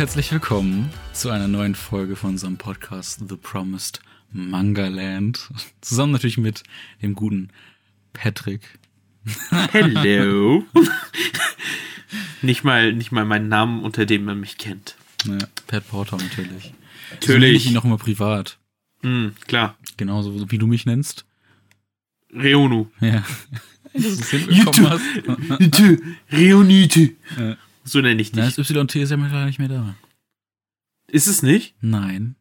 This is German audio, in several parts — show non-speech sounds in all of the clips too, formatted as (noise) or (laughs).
Herzlich willkommen zu einer neuen Folge von unserem Podcast The Promised Manga Land. (laughs) Zusammen natürlich mit dem guten Patrick. Hello. (laughs) nicht mal, nicht mal meinen Namen, unter dem man mich kennt. Ja, Pat Porter natürlich. Natürlich. So nenne ich ihn auch immer privat. Mm, klar. Genauso wie du mich nennst. Reonu. Ja. Du (laughs) es hinbekommen hast. Reonite. Ja. So nenne ich Na, dich. das YT ist ja mittlerweile nicht mehr da. Ist es nicht? Nein,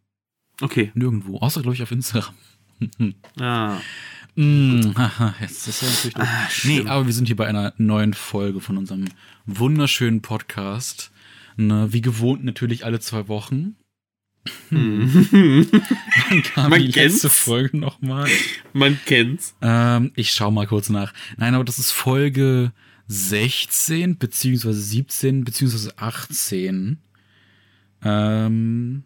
Okay. nirgendwo. Außer, glaube ich, auf Instagram. (laughs) Ah. Mm, haha, jetzt ist ja natürlich. Ah, Nee, aber wir sind hier bei einer neuen Folge von unserem wunderschönen Podcast. Ne, wie gewohnt natürlich alle zwei Wochen. (laughs) Wann kam Man die letzte kennt's. Folge nochmal? Man kennt's. Ähm, ich schau mal kurz nach. Nein, aber das ist Folge 16, beziehungsweise 17, beziehungsweise 18. Ähm,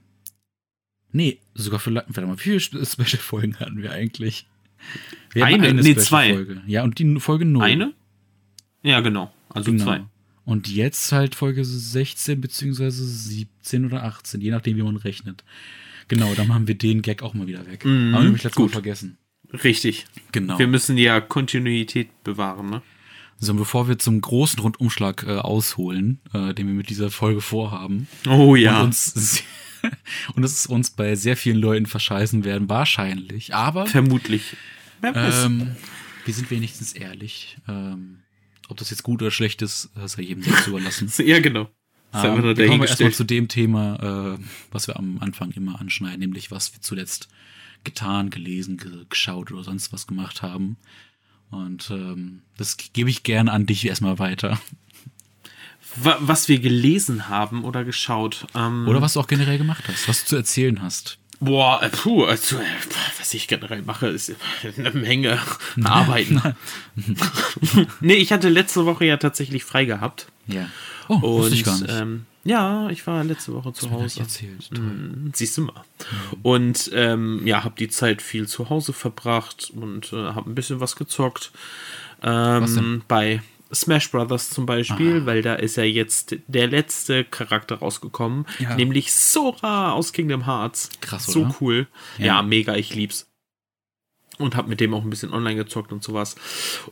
nee, sogar vielleicht, warte mal, wie viele Special-Folgen hatten wir eigentlich? Wir hatten Eine? Nee, zwei. Special-Folge. Ja, und die Folge 0. Eine? Ja, genau. Also Genau. zwei. Und jetzt halt Folge 16 beziehungsweise 17 oder 18, je nachdem, wie man rechnet. Genau, dann machen wir den Gag auch mal wieder weg. Mhm, Haben wir nämlich letztes Mal gut. vergessen. Richtig. Genau. Wir müssen ja Kontinuität bewahren, ne? So, und bevor wir zum großen Rundumschlag äh, ausholen, äh, den wir mit dieser Folge vorhaben, Oh ja. und uns (laughs) und es uns bei sehr vielen Leuten verscheißen werden, wahrscheinlich. Aber Vermutlich. Ähm, wir sind wenigstens ehrlich. Ähm, ob das jetzt gut oder schlecht ist, das sei jedem selbst überlassen. (laughs) ja, genau. Das ist Ähm, wir kommen wir erstmal zu dem Thema, äh, was wir am Anfang immer anschneiden, nämlich was wir zuletzt getan, gelesen, ge geschaut oder sonst was gemacht haben. Und ähm, das gebe ich gerne an dich erstmal weiter. Wa- Was wir gelesen haben oder geschaut. Ähm, Oder was du auch generell gemacht hast, was du zu erzählen hast. Boah, äh, puh, also, äh, was ich generell mache, ist (laughs) eine Menge (laughs) Arbeiten. (laughs) nee, ich hatte letzte Woche ja tatsächlich frei gehabt. Ja. Oh, Und wusste ich gar nicht. Ähm, ja, ich war letzte Woche zu Hause. erzählt. Mhm, Siehst du mal. Und ähm, ja, habe die Zeit viel zu Hause verbracht und äh, habe ein bisschen was gezockt. Was denn? Ähm, bei Smash Brothers zum Beispiel, weil da ist ja jetzt der letzte Charakter rausgekommen, Ja. nämlich Sora aus Kingdom Hearts. Krass, So oder? cool. Ja. Ja. mega, ich lieb's. Und hab mit dem auch ein bisschen online gezockt und sowas.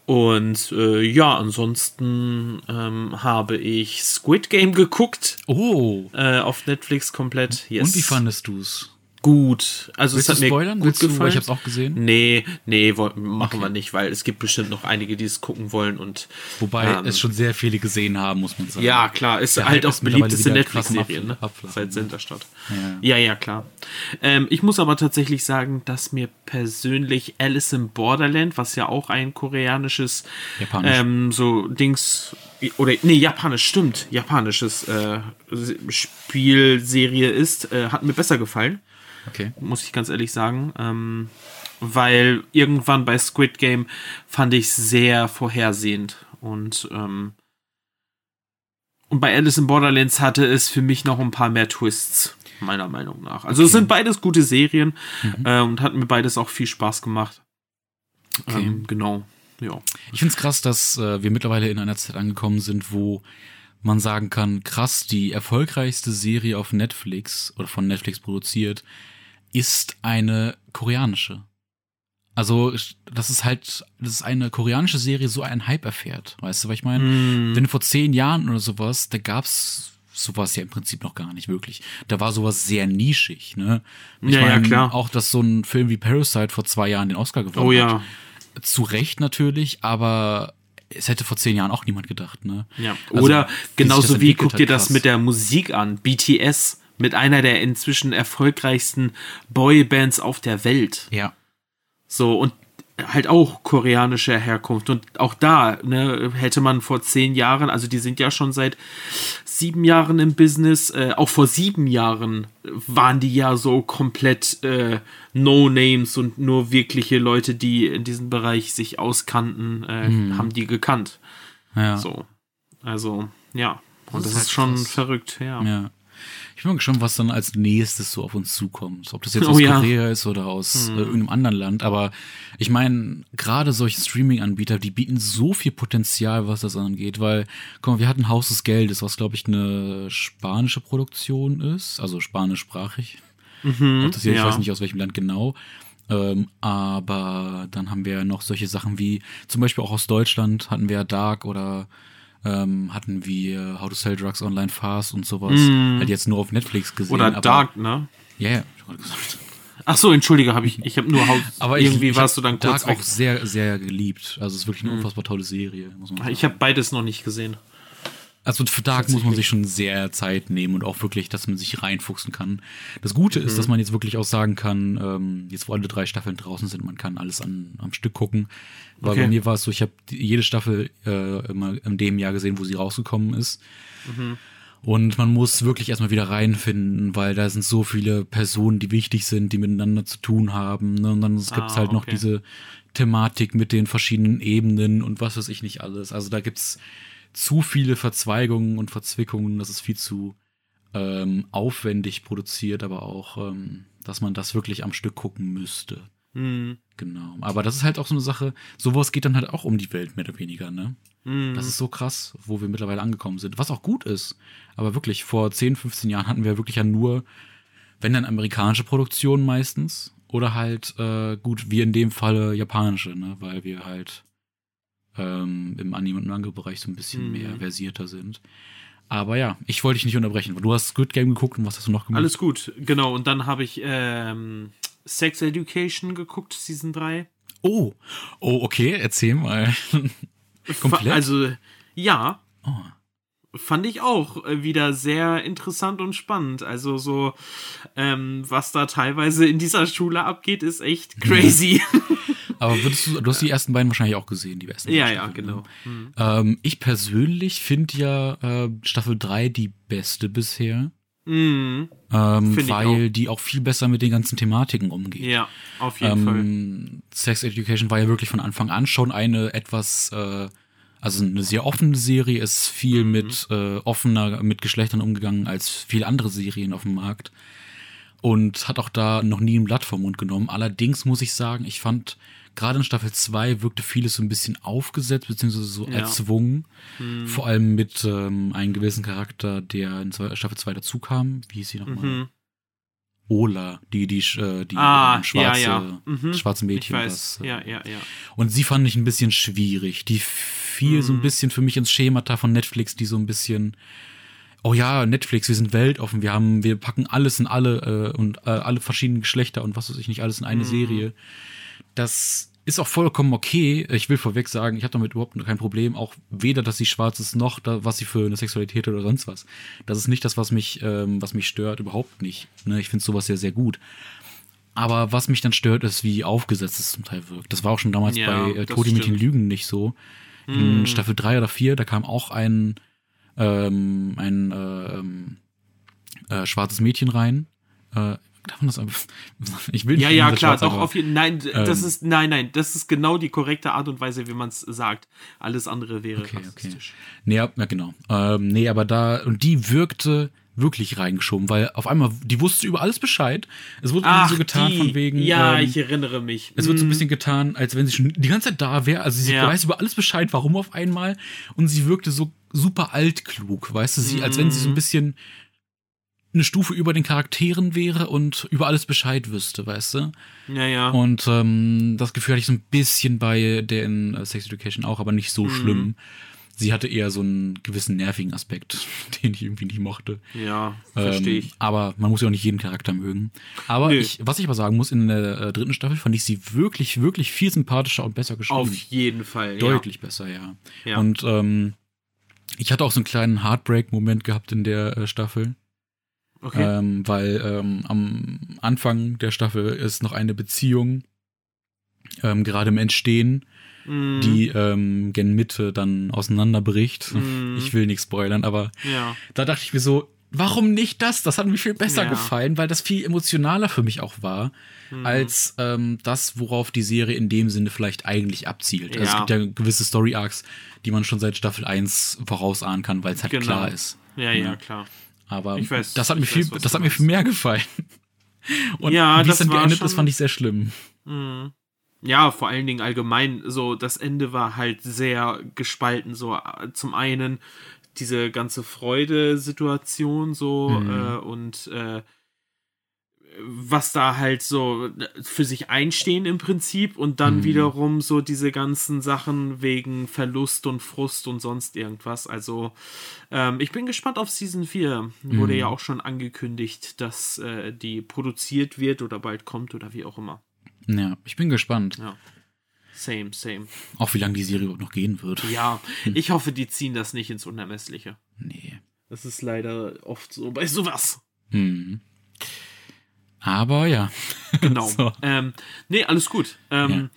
Und äh, ja, ansonsten ähm, habe ich Squid Game geguckt Oh. äh, auf Netflix komplett. Yes. Und wie fandest du's? Gut. Also Willst es du hat spoilern? mir gut Willst du, gefallen. ich hab's auch gesehen. Nee, nee, machen Okay. wir nicht, weil es gibt bestimmt noch einige, die es gucken wollen und Wobei Ähm, es schon sehr viele gesehen haben, muss man sagen. ja, klar, ist Der halt auch beliebteste am Netflix-Serie, ne? Seit? Sinterstadt. Ja. Ja, ja, klar. Ähm, ich muss aber tatsächlich sagen, dass mir persönlich Alice in Borderland, was ja auch ein koreanisches Japanisch. ähm, so Dings oder nee, japanisch stimmt, japanisches äh, Spielserie ist, äh, hat mir besser gefallen Okay. muss ich ganz ehrlich sagen. Ähm, weil irgendwann bei Squid Game fand ich sehr vorhersehend. Und, ähm, und bei Alice in Borderlands hatte es für mich noch ein paar mehr Twists, meiner Meinung nach. Also es sind beides gute Serien Mhm. äh, und hat mir beides auch viel Spaß gemacht. Okay. Ähm, genau. Ja. Ich find's krass, dass äh, wir mittlerweile in einer Zeit angekommen sind, wo man sagen kann, krass, die erfolgreichste Serie auf Netflix oder von Netflix produziert, ist eine koreanische. Also, das ist halt, das ist eine koreanische Serie so einen Hype erfährt. Weißt du, was ich meine? Mm, Wenn vor zehn Jahren oder sowas, da gab's sowas ja im Prinzip noch gar nicht wirklich. Da war sowas sehr nischig, ne? Ich Ja, ja, klar. Auch, dass so ein Film wie Parasite vor zwei Jahren den Oscar gewonnen oh hat ja. zu Recht natürlich, aber es hätte vor zehn Jahren auch niemand gedacht, ne? Ja. Also, Oder das genauso wie, guck dir das mit der Musik an. BTS mit einer der inzwischen erfolgreichsten Boybands auf der Welt. Ja. So, und halt auch koreanischer Herkunft. Und auch da, ne, hätte man vor zehn Jahren, also die sind ja schon seit sieben Jahren im Business, äh, auch vor sieben Jahren waren die ja so komplett äh, No-Names und nur wirkliche Leute, die in diesem Bereich sich auskannten, äh, haben die gekannt. Ja. So. Also, ja. Und Das das, ist ist halt schon krass. verrückt, ja. ja. Ich bin mal gespannt, was dann als nächstes so auf uns zukommt. Ob das jetzt Oh aus ja. Korea ist oder aus äh, irgendeinem anderen Land. Aber ich meine, gerade solche Streaming-Anbieter, die bieten so viel Potenzial, was das angeht. Weil, guck mal, wir hatten Haus des Geldes, was, glaube ich, eine spanische Produktion ist. Also spanischsprachig. Ob das hier, ich ja. weiß nicht aus welchem Land genau. Ähm, aber dann haben wir noch solche Sachen wie, zum Beispiel auch aus Deutschland hatten wir Dark oder ähm, hatten wir How to Sell Drugs Online Fast und sowas. Halt jetzt nur auf Netflix gesehen. Oder Dark, ne? Ja, ja, ich gerade gesagt. Ach so, entschuldige, habe ich, ich habe nur Haus. Aber ich, irgendwie ich warst hab du dann kurz Dark weg. Mhm. auch sehr, sehr geliebt. Also es ist wirklich eine unfassbar tolle Serie, muss man sagen. Ich habe beides noch nicht gesehen. Also für Dark muss man sich schon sehr Zeit nehmen und auch wirklich, dass man sich reinfuchsen kann. Das Gute ist, dass man jetzt wirklich auch sagen kann, ähm, jetzt wo alle drei Staffeln draußen sind, man kann alles an, am Stück gucken. Weil Okay. bei mir war es so, ich habe jede Staffel äh, immer in dem Jahr gesehen, wo sie rausgekommen ist. Und man muss wirklich erstmal wieder reinfinden, weil da sind so viele Personen, die wichtig sind, die miteinander zu tun haben. Ne? Und dann gibt es Ah, halt noch okay. diese Thematik mit den verschiedenen Ebenen und was weiß ich nicht alles. Also da gibt's zu viele Verzweigungen und Verzwickungen, das ist viel zu ähm, aufwendig produziert, aber auch, ähm, dass man das wirklich am Stück gucken müsste. Hm. Genau. Aber das ist halt auch so eine Sache, sowas geht dann halt auch um die Welt, mehr oder weniger, ne? Hm. Das ist so krass, wo wir mittlerweile angekommen sind. Was auch gut ist. Aber wirklich, vor 10, 15 Jahren hatten wir wirklich ja nur, wenn dann amerikanische Produktionen meistens. Oder halt, äh, gut, wie in dem Falle japanische, ne? Weil wir halt ähm, im Anime- und Manga-Bereich so ein bisschen Mhm. mehr versierter sind. Aber ja, ich wollte dich nicht unterbrechen. Du hast Squid Game geguckt und was hast du noch gemacht? Alles gut, genau. Und dann habe ich ähm, Sex Education geguckt, Season 3. Oh, oh, okay, erzähl mal. Komplett? Also, ja, Oh. fand ich auch äh, wieder sehr interessant und spannend. Also so, ähm, was da teilweise in dieser Schule abgeht, ist echt crazy. (laughs) Aber würdest du, du hast die ersten beiden wahrscheinlich auch gesehen, die ersten ja, ja, genau. Ne? Ähm, ich persönlich finde ja äh, Staffel 3 die beste bisher, Mhm. ähm, weil die auch viel besser mit den ganzen Thematiken umgeht. Ja, auf jeden Fall. ähm, Sex Education war ja wirklich von Anfang an schon eine etwas, äh, also eine sehr offene Serie, ist viel Mhm. mit äh, offener, mit Geschlechtern umgegangen als viele andere Serien auf dem Markt. Und hat auch da noch nie ein Blatt vom Mund genommen. Allerdings muss ich sagen, ich fand, gerade in Staffel 2 wirkte vieles so ein bisschen aufgesetzt, beziehungsweise so Ja. erzwungen. Mhm. Vor allem mit ähm, einem gewissen Charakter, der in Staffel 2 dazukam. Wie hieß sie nochmal? Mhm. Ola, die, die, äh, die Ah, ähm, schwarze, ja, ja. Mhm. schwarze Mädchen. was, äh, Ja, ja, ja. Und sie fand ich ein bisschen schwierig. Die fiel so ein Mhm. bisschen für mich ins Schemata von Netflix, die so ein bisschen, oh ja, Netflix, wir sind weltoffen, wir haben, wir packen alles in alle äh, und äh, alle verschiedenen Geschlechter und was weiß ich nicht, alles in eine Mhm. Serie. Das ist auch vollkommen okay. Ich will vorweg sagen, ich habe damit überhaupt kein Problem. Auch weder, dass sie schwarz ist, noch da, was sie für eine Sexualität hat oder sonst was. Das ist nicht das, was mich, ähm, was mich stört, überhaupt nicht. Ne? Ich finde sowas ja sehr gut. Aber was mich dann stört, ist, wie aufgesetzt es zum Teil wirkt. Das war auch schon damals Ja, bei äh, Todi mit den. Lügen nicht so. In Staffel 3 oder 4, da kam auch ein, ähm, ein äh, ähm, äh, schwarzes Mädchen rein. Äh, darf man das einfach? (laughs) Ich will nicht Ja, ja, klar, doch, aber- auf jeden Nein, das ähm, ist, nein, nein, das ist genau die korrekte Art und Weise, wie man es sagt. Alles andere wäre Okay, okay. rassistisch. Nee, ja, ja, genau. Ähm, nee, aber da, und die wirkte wirklich reingeschoben, weil auf einmal, die wusste über alles Bescheid. Es wurde irgendwie so getan die, von wegen. Ja, ähm, ich erinnere mich. Es wird so ein Mm, bisschen getan, als wenn sie schon die ganze Zeit da wäre. Also sie Ja. weiß über alles Bescheid, warum auf einmal. Und sie wirkte so super altklug, weißt du, sie, als wenn sie so ein bisschen eine Stufe über den Charakteren wäre und über alles Bescheid wüsste, weißt du? Ja, ja. Und ähm, das Gefühl hatte ich so ein bisschen bei der in äh, Sex Education auch, aber nicht so Mhm. schlimm. Sie hatte eher so einen gewissen nervigen Aspekt, (laughs) den ich irgendwie nicht mochte. ja, verstehe Ähm, ich. Aber man muss ja auch nicht jeden Charakter mögen. Aber ich, was ich aber sagen muss, in der äh, dritten Staffel fand ich sie wirklich, wirklich viel sympathischer und besser geschrieben. Auf jeden Fall. Deutlich besser, ja. Ja. Und ähm, ich hatte auch so einen kleinen Heartbreak-Moment gehabt in der äh, Staffel. Ja. Okay. Ähm, weil ähm, am Anfang der Staffel ist noch eine Beziehung ähm, gerade im Entstehen, Mm, die ähm, gen Mitte dann auseinanderbricht. Mhm. Ich will nichts spoilern, aber ja. da dachte ich mir so, warum nicht das? Das hat mir viel besser Ja. gefallen, weil das viel emotionaler für mich auch war, Mhm. als ähm, das, worauf die Serie in dem Sinne vielleicht eigentlich abzielt. Also es Ja. gibt ja gewisse Story-Arcs, die man schon seit Staffel 1 vorausahnen kann, weil es halt Genau. klar ist. Ja, ja, klar. Aber weiß- das hat mir viel, weiß, das hat mir viel mehr gefallen. (laughs) Und Ja, wie es das dann geendet schon- ist, fand ich sehr schlimm. Mhm. Ja, vor allen Dingen allgemein, so das Ende war halt sehr gespalten. So äh, zum einen diese ganze Freude-Situation so Mhm. äh, und äh, was da halt so für sich einstehen im Prinzip und dann Mhm. wiederum so diese ganzen Sachen wegen Verlust und Frust und sonst irgendwas. Also ähm, ich bin gespannt auf Season 4. Wurde Mhm. ja auch schon angekündigt, dass äh, die produziert wird oder bald kommt oder wie auch immer. Ja, ich bin gespannt. Ja. Same, same. Auch wie lange die Serie überhaupt noch gehen wird. Ja, ich hoffe, die ziehen das nicht ins Unermessliche. Nee. Das ist leider oft so bei sowas. Mhm. Aber ja. (laughs) Genau. So. ähm, nee, alles gut. Ähm, Ja.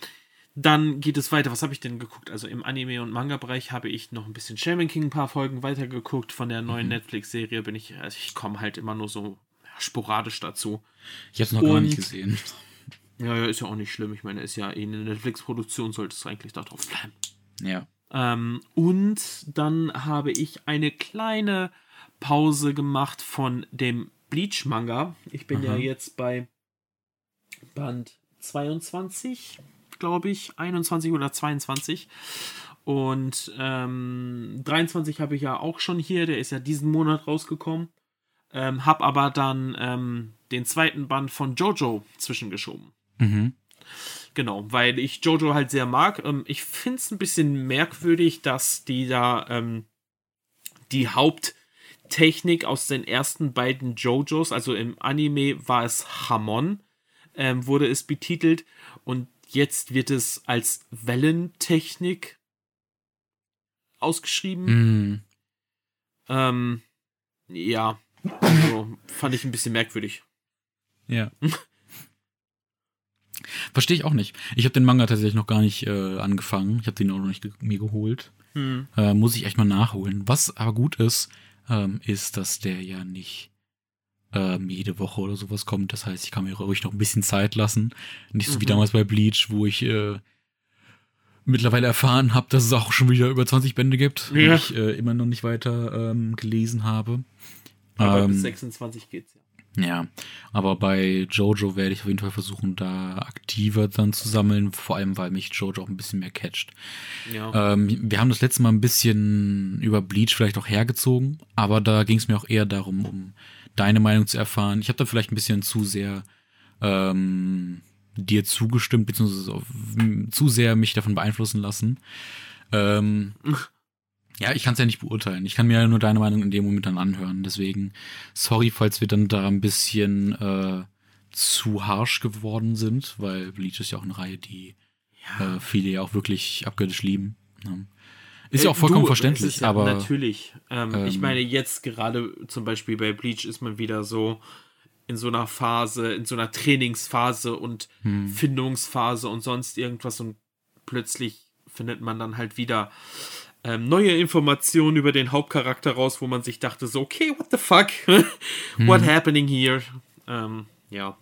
Dann geht es weiter. Was habe ich denn geguckt? Also im Anime- und Manga-Bereich habe ich noch ein bisschen Shaman King ein paar Folgen weitergeguckt. Von der Mhm. neuen Netflix-Serie bin ich, also ich komme halt immer nur so sporadisch dazu. Ich hab's noch gar Und- nicht gesehen. Ja, ja, ist ja auch nicht schlimm. Ich meine, ist ja eh eine Netflix-Produktion, sollte es eigentlich da drauf bleiben. Ja. Ähm, und dann habe ich eine kleine Pause gemacht von dem Bleach-Manga. Ich bin ja Aha. jetzt bei Band 22, glaube ich, 21 oder 22. Und ähm, 23 habe ich ja auch schon hier, der ist ja diesen Monat rausgekommen. Ähm, hab aber dann ähm, den zweiten Band von Jojo zwischengeschoben. Mhm. Genau, weil ich Jojo halt sehr mag. Ähm, ich finde es ein bisschen merkwürdig, dass die da ähm, die Haupttechnik aus den ersten beiden Jojos, also im Anime war es Hamon, ähm, wurde es betitelt und jetzt wird es als Wellentechnik ausgeschrieben. Mhm. Ähm, ja, also fand ich ein bisschen merkwürdig. Ja. (laughs) Verstehe ich auch nicht. Ich habe den Manga tatsächlich noch gar nicht äh, angefangen. Ich habe den auch noch nicht ge mir geholt. Hm. Äh, muss ich echt mal nachholen. Was aber gut ist, ähm, ist, dass der ja nicht ähm, jede Woche oder sowas kommt. Das heißt, ich kann mir ruhig noch ein bisschen Zeit lassen. Nicht so wie Mhm. damals bei Bleach, wo ich äh, mittlerweile erfahren habe, dass es auch schon wieder über 20 Bände gibt Ja. und ich äh, immer noch nicht weiter ähm, gelesen habe. Aber Ähm, bis 26 geht's ja. Ja, aber bei Jojo werde ich auf jeden Fall versuchen, da aktiver dann zu sammeln, vor allem weil mich Jojo auch ein bisschen mehr catcht. Ja. Ähm, wir haben das letzte Mal ein bisschen über Bleach vielleicht auch hergezogen, aber da ging es mir auch eher darum, um deine Meinung zu erfahren. Ich habe da vielleicht ein bisschen zu sehr ähm, dir zugestimmt, beziehungsweise auf, zu sehr mich davon beeinflussen lassen. Ähm, (laughs) ja, ich kann es ja nicht beurteilen. Ich kann mir ja nur deine Meinung in dem Moment dann anhören. Deswegen, sorry, falls wir dann da ein bisschen äh, zu harsh geworden sind, weil Bleach ist ja auch eine Reihe, die ja. äh, viele ja auch wirklich abgöttisch lieben. Ne? Ist Äh, ja auch vollkommen du, verständlich, ja aber Natürlich. Ähm, ich ähm, meine, jetzt gerade zum Beispiel bei Bleach ist man wieder so in so einer Phase, in so einer Trainingsphase und hm, Findungsphase und sonst irgendwas und plötzlich findet man dann halt wieder ähm, neue Informationen über den Hauptcharakter raus, wo man sich dachte so, okay, what the fuck? (laughs) what hm, happening here? Ähm, ja.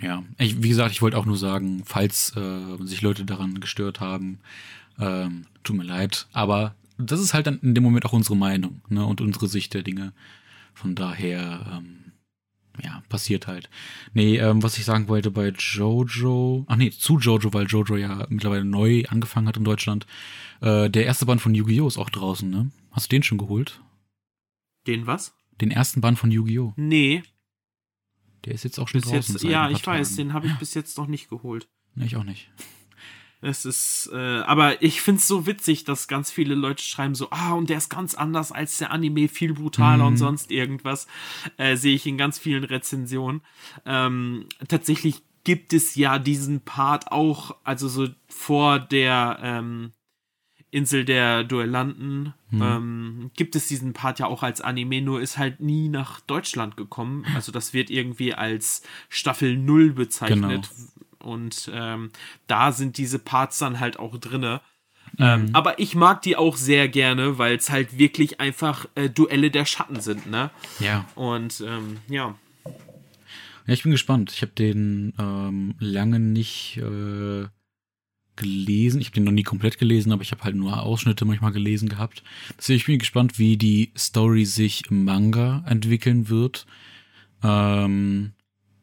ja. Ich, wie gesagt, ich wollte auch nur sagen, falls äh, sich Leute daran gestört haben, ähm, tut mir leid. Aber das ist halt dann in dem Moment auch unsere Meinung ne? und unsere Sicht der Dinge. Von daher, ähm, ja, passiert halt. Nee, ähm, was ich sagen wollte bei Jojo, ach nee, zu Jojo, weil Jojo ja mittlerweile neu angefangen hat in Deutschland. Äh, der erste Band von Yu-Gi-Oh! ist auch draußen, ne? Hast du den schon geholt? Den was? Den ersten Band von Yu-Gi-Oh! Nee, Der ist jetzt auch schon bis draußen. jetzt, ja, ich weiß, Tagen. den habe ich bis jetzt noch nicht geholt. Nee, ich auch nicht. Es ist, äh, aber ich find's so witzig, dass ganz viele Leute schreiben so, ah, und der ist ganz anders als der Anime, viel brutaler Mhm. und sonst irgendwas. Äh, Sehe ich in ganz vielen Rezensionen. Ähm, tatsächlich gibt es ja diesen Part auch, also so vor der ähm, Insel der Duellanten, Mhm. ähm, gibt es diesen Part ja auch als Anime, nur ist halt nie nach Deutschland gekommen. Also das wird irgendwie als Staffel 0 bezeichnet. Und ähm, da sind diese Parts dann halt auch drinne. Ähm, aber ich mag die auch sehr gerne, weil es halt wirklich einfach äh, Duelle der Schatten sind, ne? Ja. Und ähm, ja. Ja, ich bin gespannt. Ich habe den ähm, lange nicht äh, gelesen. Ich habe den noch nie komplett gelesen, aber ich habe halt nur Ausschnitte manchmal gelesen gehabt. Deswegen ich bin gespannt, wie die Story sich im Manga entwickeln wird. Ähm,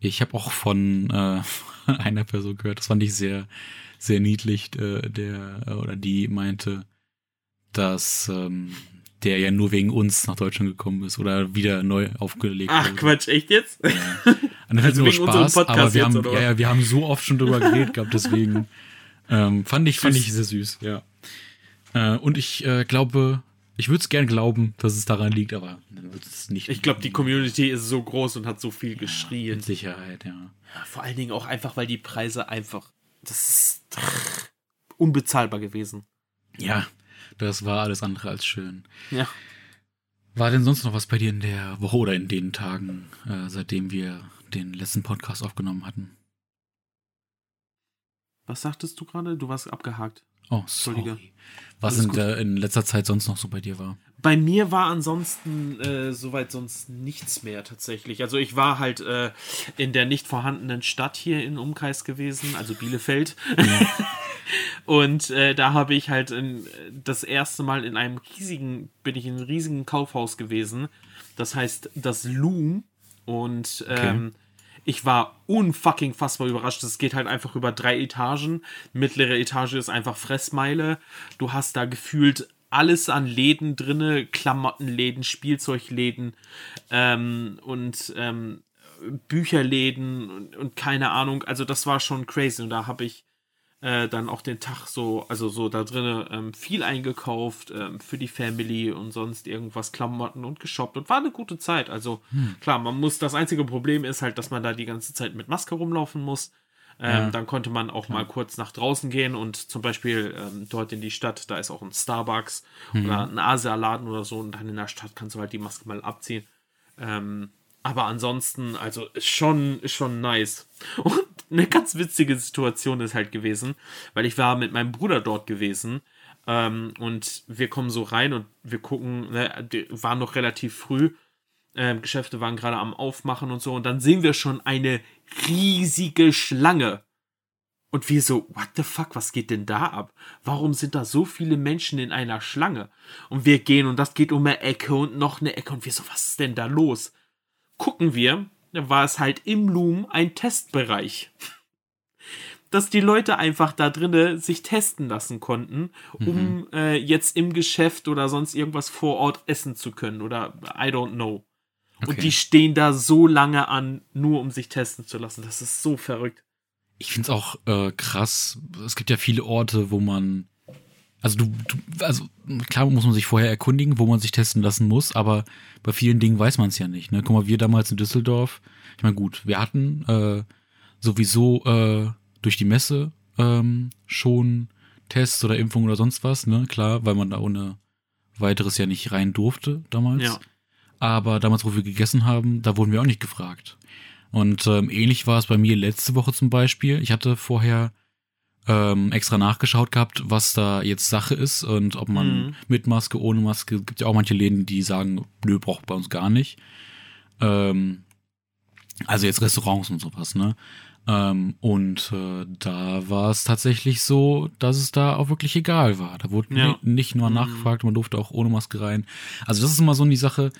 ich habe auch von äh, (laughs) einer Person gehört, das fand ich sehr, sehr niedlich, äh, der äh, oder die meinte, dass ähm, der ja nur wegen uns nach Deutschland gekommen ist oder wieder neu aufgelegt Ach wurde. Quatsch, echt jetzt? Ja. (laughs) Und das Also nur Spaß, Podcast aber wir jetzt, haben, oder ja, ja, wir haben so oft schon drüber (laughs) geredet gehabt, deswegen ähm, fand ich, fand ich sehr süß, ja. Äh, und ich äh, glaube, ich würde es gern glauben, dass es daran liegt, aber dann wird es nicht. Ich glaube, die Community ist so groß und hat so viel geschrien. Mit Sicherheit, ja. Vor allen Dingen auch einfach, weil die Preise einfach. Das ist unbezahlbar gewesen. Ja, das war alles andere als schön. Ja. War denn sonst noch was bei dir in der Woche oder in den Tagen, äh, seitdem wir den letzten Podcast aufgenommen hatten? Was sagtest du gerade? Du warst abgehakt. Oh, sorry. Was in, der, in letzter Zeit sonst noch so bei dir war? Bei mir war ansonsten äh, soweit sonst nichts mehr tatsächlich. Also ich war halt äh, in der nicht vorhandenen Stadt hier im Umkreis gewesen, also Bielefeld. (laughs) Und äh, da habe ich halt in, das erste Mal in einem riesigen, bin ich in einem riesigen Kaufhaus gewesen. Das heißt das Loom. Und ähm, ich war unfucking fassbar überrascht. Es geht halt einfach über drei Etagen. Mittlere Etage ist einfach Fressmeile. Du hast da gefühlt alles an Läden drinne, Klamottenläden, Spielzeugläden ähm, und ähm, Bücherläden und, und keine Ahnung. Also das war schon crazy. Und da habe ich äh, dann auch den Tag so, also so da drinnen ähm, viel eingekauft ähm, für die Family und sonst irgendwas, Klamotten und geshoppt und war eine gute Zeit. Also klar, man muss, das einzige Problem ist halt, dass man da die ganze Zeit mit Maske rumlaufen muss. Ähm, Ja. Dann konnte man auch mal kurz nach draußen gehen und zum Beispiel ähm, dort in die Stadt, da ist auch ein Starbucks oder ein Asialaden oder so und dann in der Stadt kannst du halt die Maske mal abziehen. Ähm, aber ansonsten, also schon, schon nice. Und eine ganz witzige Situation ist halt gewesen, weil ich war mit meinem Bruder dort gewesen ähm, und wir kommen so rein und wir gucken, ne, waren noch relativ früh, ähm, Geschäfte waren gerade am Aufmachen und so und dann sehen wir schon eine riesige Schlange. Und wir so, what the fuck, was geht denn da ab? Warum sind da so viele Menschen in einer Schlange? Und wir gehen und das geht um eine Ecke und noch eine Ecke und wir so, was ist denn da los? Gucken wir, war es halt im Loom ein Testbereich. Dass die Leute einfach da drinnen sich testen lassen konnten, um äh, jetzt im Geschäft oder sonst irgendwas vor Ort essen zu können oder I don't know. Okay. Und die stehen da so lange an, nur um sich testen zu lassen. Das ist so verrückt. Ich finde es auch äh, krass. Es gibt ja viele Orte, wo man. Also du, du, also klar muss man sich vorher erkundigen, wo man sich testen lassen muss, aber bei vielen Dingen weiß man es ja nicht. Ne? Guck mal, wir damals in Düsseldorf, ich meine, gut, wir hatten äh, sowieso äh, durch die Messe ähm, schon Tests oder Impfungen oder sonst was, ne? Klar, weil man da ohne weiteres ja nicht rein durfte damals. Ja. Aber damals, wo wir gegessen haben, da wurden wir auch nicht gefragt. Und ähm, ähnlich war es bei mir letzte Woche zum Beispiel. Ich hatte vorher ähm, extra nachgeschaut gehabt, was da jetzt Sache ist und ob man Mhm. mit Maske, ohne Maske, gibt ja auch manche Läden, die sagen, nö, braucht bei uns gar nicht. Ähm, also jetzt Restaurants und sowas, ne? Ähm, und äh, da war es tatsächlich so, dass es da auch wirklich egal war. Da wurde Ja. ni- nicht nur Mhm. nachgefragt, man durfte auch ohne Maske rein. Also das ist immer so die Sache,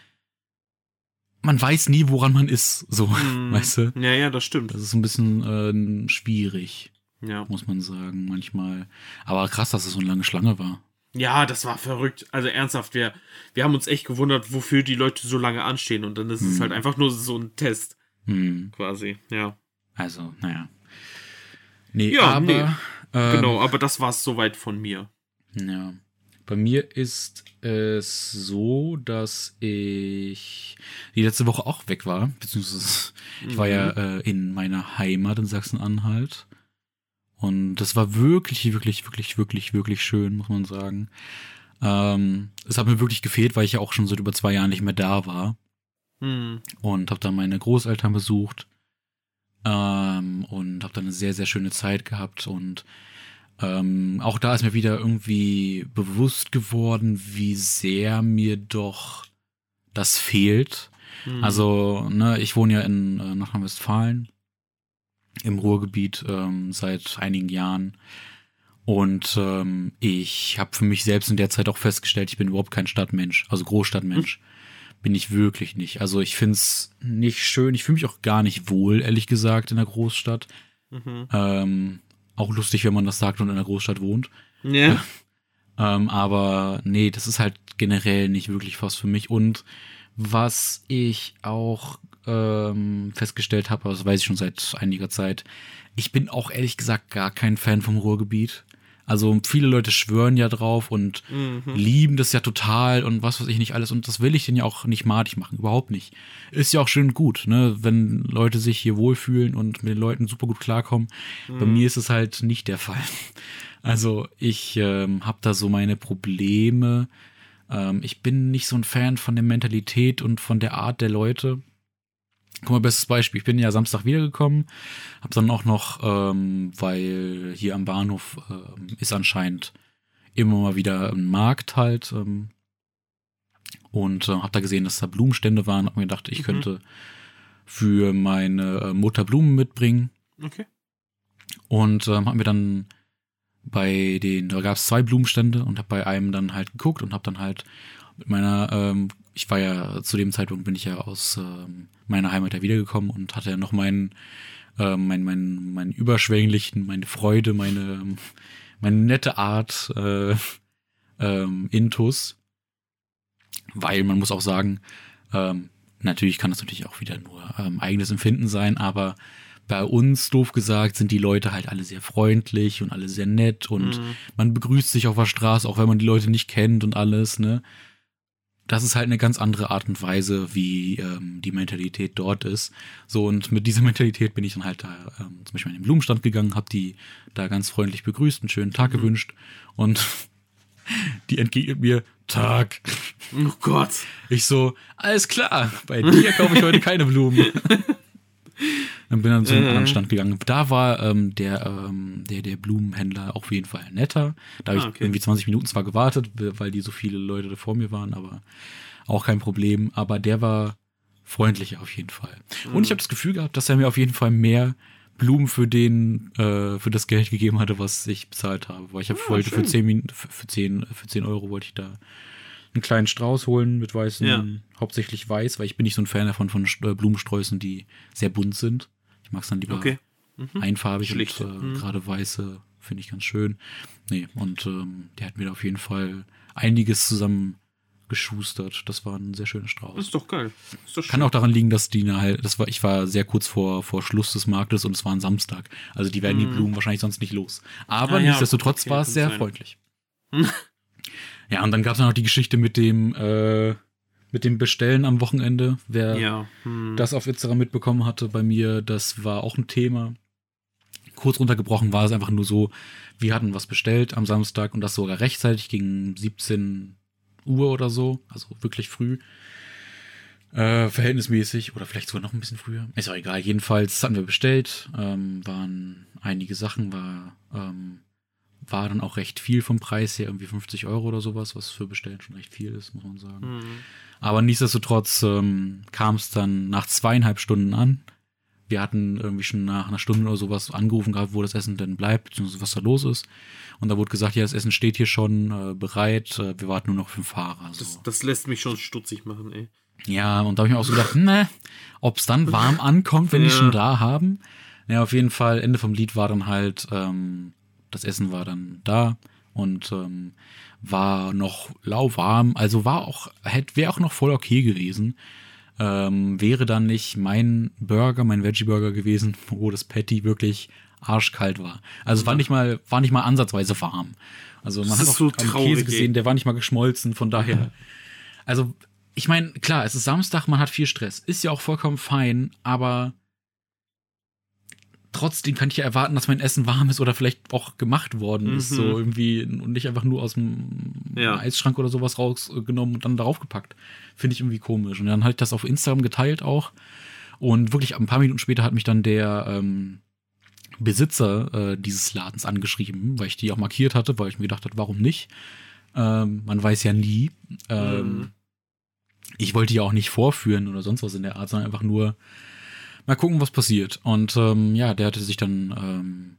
man weiß nie, woran man ist, so, (laughs) Mhm. weißt du? Ja, ja, das stimmt. Das ist ein bisschen äh, schwierig, Ja. muss man sagen, manchmal. Aber krass, dass es so eine lange Schlange war. Ja, das war verrückt. Also ernsthaft, wir, wir haben uns echt gewundert, wofür die Leute so lange anstehen. Und dann ist es Mhm. halt einfach nur so ein Test, Hm. quasi. Ja. Also, naja. Nee, Ja, aber nee. ähm, Genau, aber das war es soweit von mir. Ja. Bei mir ist es so, dass ich die letzte Woche auch weg war, beziehungsweise ich war ja äh, in meiner Heimat in Sachsen-Anhalt. Und das war wirklich, wirklich, wirklich, wirklich, wirklich schön, muss man sagen. Ähm, es hat mir wirklich gefehlt, weil ich ja auch schon seit über zwei Jahren nicht mehr da war Mhm. und habe dann meine Großeltern besucht ähm, und habe dann eine sehr, sehr schöne Zeit gehabt und ähm, auch da ist mir wieder irgendwie bewusst geworden, wie sehr mir doch das fehlt. Mhm. Also, ne, ich wohne ja in äh, Nordrhein-Westfalen im Ruhrgebiet ähm, seit einigen Jahren Und ähm, ich habe für mich selbst in der Zeit auch festgestellt, ich bin überhaupt kein Stadtmensch, also Großstadtmensch. Hm. Bin ich wirklich nicht. Also ich find's nicht schön, ich fühle mich auch gar nicht wohl, ehrlich gesagt, in der Großstadt. Mhm. Ähm, auch lustig, wenn man das sagt und in der Großstadt wohnt. Ja. (laughs) ähm, aber nee, das ist halt generell nicht wirklich was für mich. Und was ich auch ähm, festgestellt habe, das weiß ich schon seit einiger Zeit, ich bin auch ehrlich gesagt gar kein Fan vom Ruhrgebiet. Also viele Leute schwören ja drauf und mhm. lieben das ja total und was weiß ich nicht alles. Und das will ich denen ja auch nicht madig machen, überhaupt nicht. Ist ja auch schön gut, ne, wenn Leute sich hier wohlfühlen und mit den Leuten super gut klarkommen. Mhm. Bei mir ist es halt nicht der Fall. (laughs) Also ich ähm, habe da so meine Probleme. Ähm, ich bin nicht so ein Fan von der Mentalität und von der Art der Leute. Guck mal, bestes Beispiel. Ich bin ja Samstag wiedergekommen, hab dann auch noch, ähm, weil hier am Bahnhof äh, ist anscheinend immer mal wieder ein Markt halt ähm, und äh, hab da gesehen, dass da Blumenstände waren. Hab mir gedacht, ich mhm. könnte für meine äh, Mutter Blumen mitbringen. Okay. Und ähm, hab mir dann bei den, da gab es zwei Blumenstände und hab bei einem dann halt geguckt und hab dann halt mit meiner ähm, ich war ja zu dem Zeitpunkt bin ich ja aus ähm, meiner Heimat ja wiedergekommen und hatte ja noch meinen äh, mein, mein, mein überschwänglichen, meine Freude, meine, meine nette Art äh, ähm, Intus. Weil man muss auch sagen, ähm, natürlich kann das natürlich auch wieder nur ähm, eigenes Empfinden sein, aber bei uns, doof gesagt, sind die Leute halt alle sehr freundlich und alle sehr nett und mhm. man begrüßt sich auf der Straße, auch wenn man die Leute nicht kennt und alles, ne? Das ist halt eine ganz andere Art und Weise, wie ähm, die Mentalität dort ist. So, und mit dieser (laughs) Mentalität bin ich dann halt da ähm, zum Beispiel in den Blumenstand gegangen, hab die da ganz freundlich begrüßt, einen schönen Tag mhm. gewünscht und (laughs) die entgegnet mir, Tag. Oh Gott. Ich so, alles klar, bei dir kaufe ich heute keine Blumen. (laughs) Dann bin dann zu einem äh. anderen Stand gegangen. Da war ähm, der, ähm, der, der Blumenhändler auf jeden Fall netter. Da habe ah, ich irgendwie 20 Minuten zwar gewartet, weil die so viele Leute da vor mir waren, aber auch kein Problem. Aber der war freundlicher auf jeden Fall. Mhm. Und ich habe das Gefühl gehabt, dass er mir auf jeden Fall mehr Blumen für den, äh, für das Geld gegeben hatte, was ich bezahlt habe. Weil ich hab, ah, wollte für 10 Minuten, für 10, für 10 Euro wollte ich da einen kleinen Strauß holen mit weißen, ja. hauptsächlich weiß, weil ich bin nicht so ein Fan davon von äh, Blumensträußen, die sehr bunt sind. Ich mag es dann lieber okay. mhm. einfarbig Schlicht. und äh, mhm. gerade weiße finde ich ganz schön. Nee, und ähm, der hat mir da auf jeden Fall einiges zusammen geschustert. Das war ein sehr schöner Strauß. Das ist doch geil. Ist doch Kann auch daran liegen, dass die halt, das war, ich war sehr kurz vor, vor Schluss des Marktes und es war ein Samstag. Also die werden mm. die mhm. Blumen wahrscheinlich sonst nicht los. Aber ah, nichtsdestotrotz okay, war es sehr sein. freundlich. (laughs) Ja, und dann gab es noch die Geschichte mit dem, äh, mit dem Bestellen am Wochenende. Wer ja. hm. das auf Instagram mitbekommen hatte bei mir, das war auch ein Thema. Kurz runtergebrochen war es einfach nur so, wir hatten was bestellt am Samstag und das sogar rechtzeitig gegen 17 Uhr oder so, also wirklich früh. Äh, verhältnismäßig oder vielleicht sogar noch ein bisschen früher. Ist auch egal. Jedenfalls hatten wir bestellt, ähm, waren einige Sachen, war ähm, war dann auch recht viel vom Preis her, irgendwie 50 Euro oder sowas, was für Bestellen schon recht viel ist, muss man sagen. Mhm. Aber nichtsdestotrotz ähm, kam es dann nach zweieinhalb Stunden an. Wir hatten irgendwie schon nach einer Stunde oder sowas angerufen gehabt, wo das Essen denn bleibt, beziehungsweise was da los ist. Und da wurde gesagt, ja, das Essen steht hier schon äh, bereit, äh, wir warten nur noch für den Fahrer. So. Das, das, lässt mich schon stutzig machen, ey. Ja, und da habe ich mir auch so gedacht, ne, ob es dann warm (laughs) ankommt, wenn ja. die schon da haben. Ja, auf jeden Fall, Ende vom Lied war dann halt, ähm, das Essen war dann da und ähm, war noch lauwarm, also war auch, hätte, wäre auch noch voll okay gewesen. Ähm, wäre dann nicht mein Burger, mein Veggie-Burger gewesen, (laughs) wo das Patty wirklich arschkalt war. Also war nicht mal, war nicht mal ansatzweise warm. Also man das hat auch so Käse gesehen, der war nicht mal geschmolzen, von daher. Also, ich meine, klar, es ist Samstag, man hat viel Stress. Ist ja auch vollkommen fein, aber trotzdem kann ich ja erwarten, dass mein Essen warm ist oder vielleicht auch gemacht worden mhm. ist, so mhm. irgendwie und nicht einfach nur aus dem ja. Eisschrank oder sowas rausgenommen und dann darauf gepackt. Finde ich irgendwie komisch. Und dann habe ich das auf Instagram geteilt auch. Und wirklich ein paar Minuten später hat mich dann der ähm, Besitzer äh, dieses Ladens angeschrieben, weil ich die auch markiert hatte, weil ich mir gedacht habe, warum nicht? Ähm, man weiß ja nie. Ähm, mhm. Ich wollte ja auch nicht vorführen oder sonst was in der Art, sondern einfach nur mal gucken, was passiert. Und ähm, ja, der hatte sich dann ähm,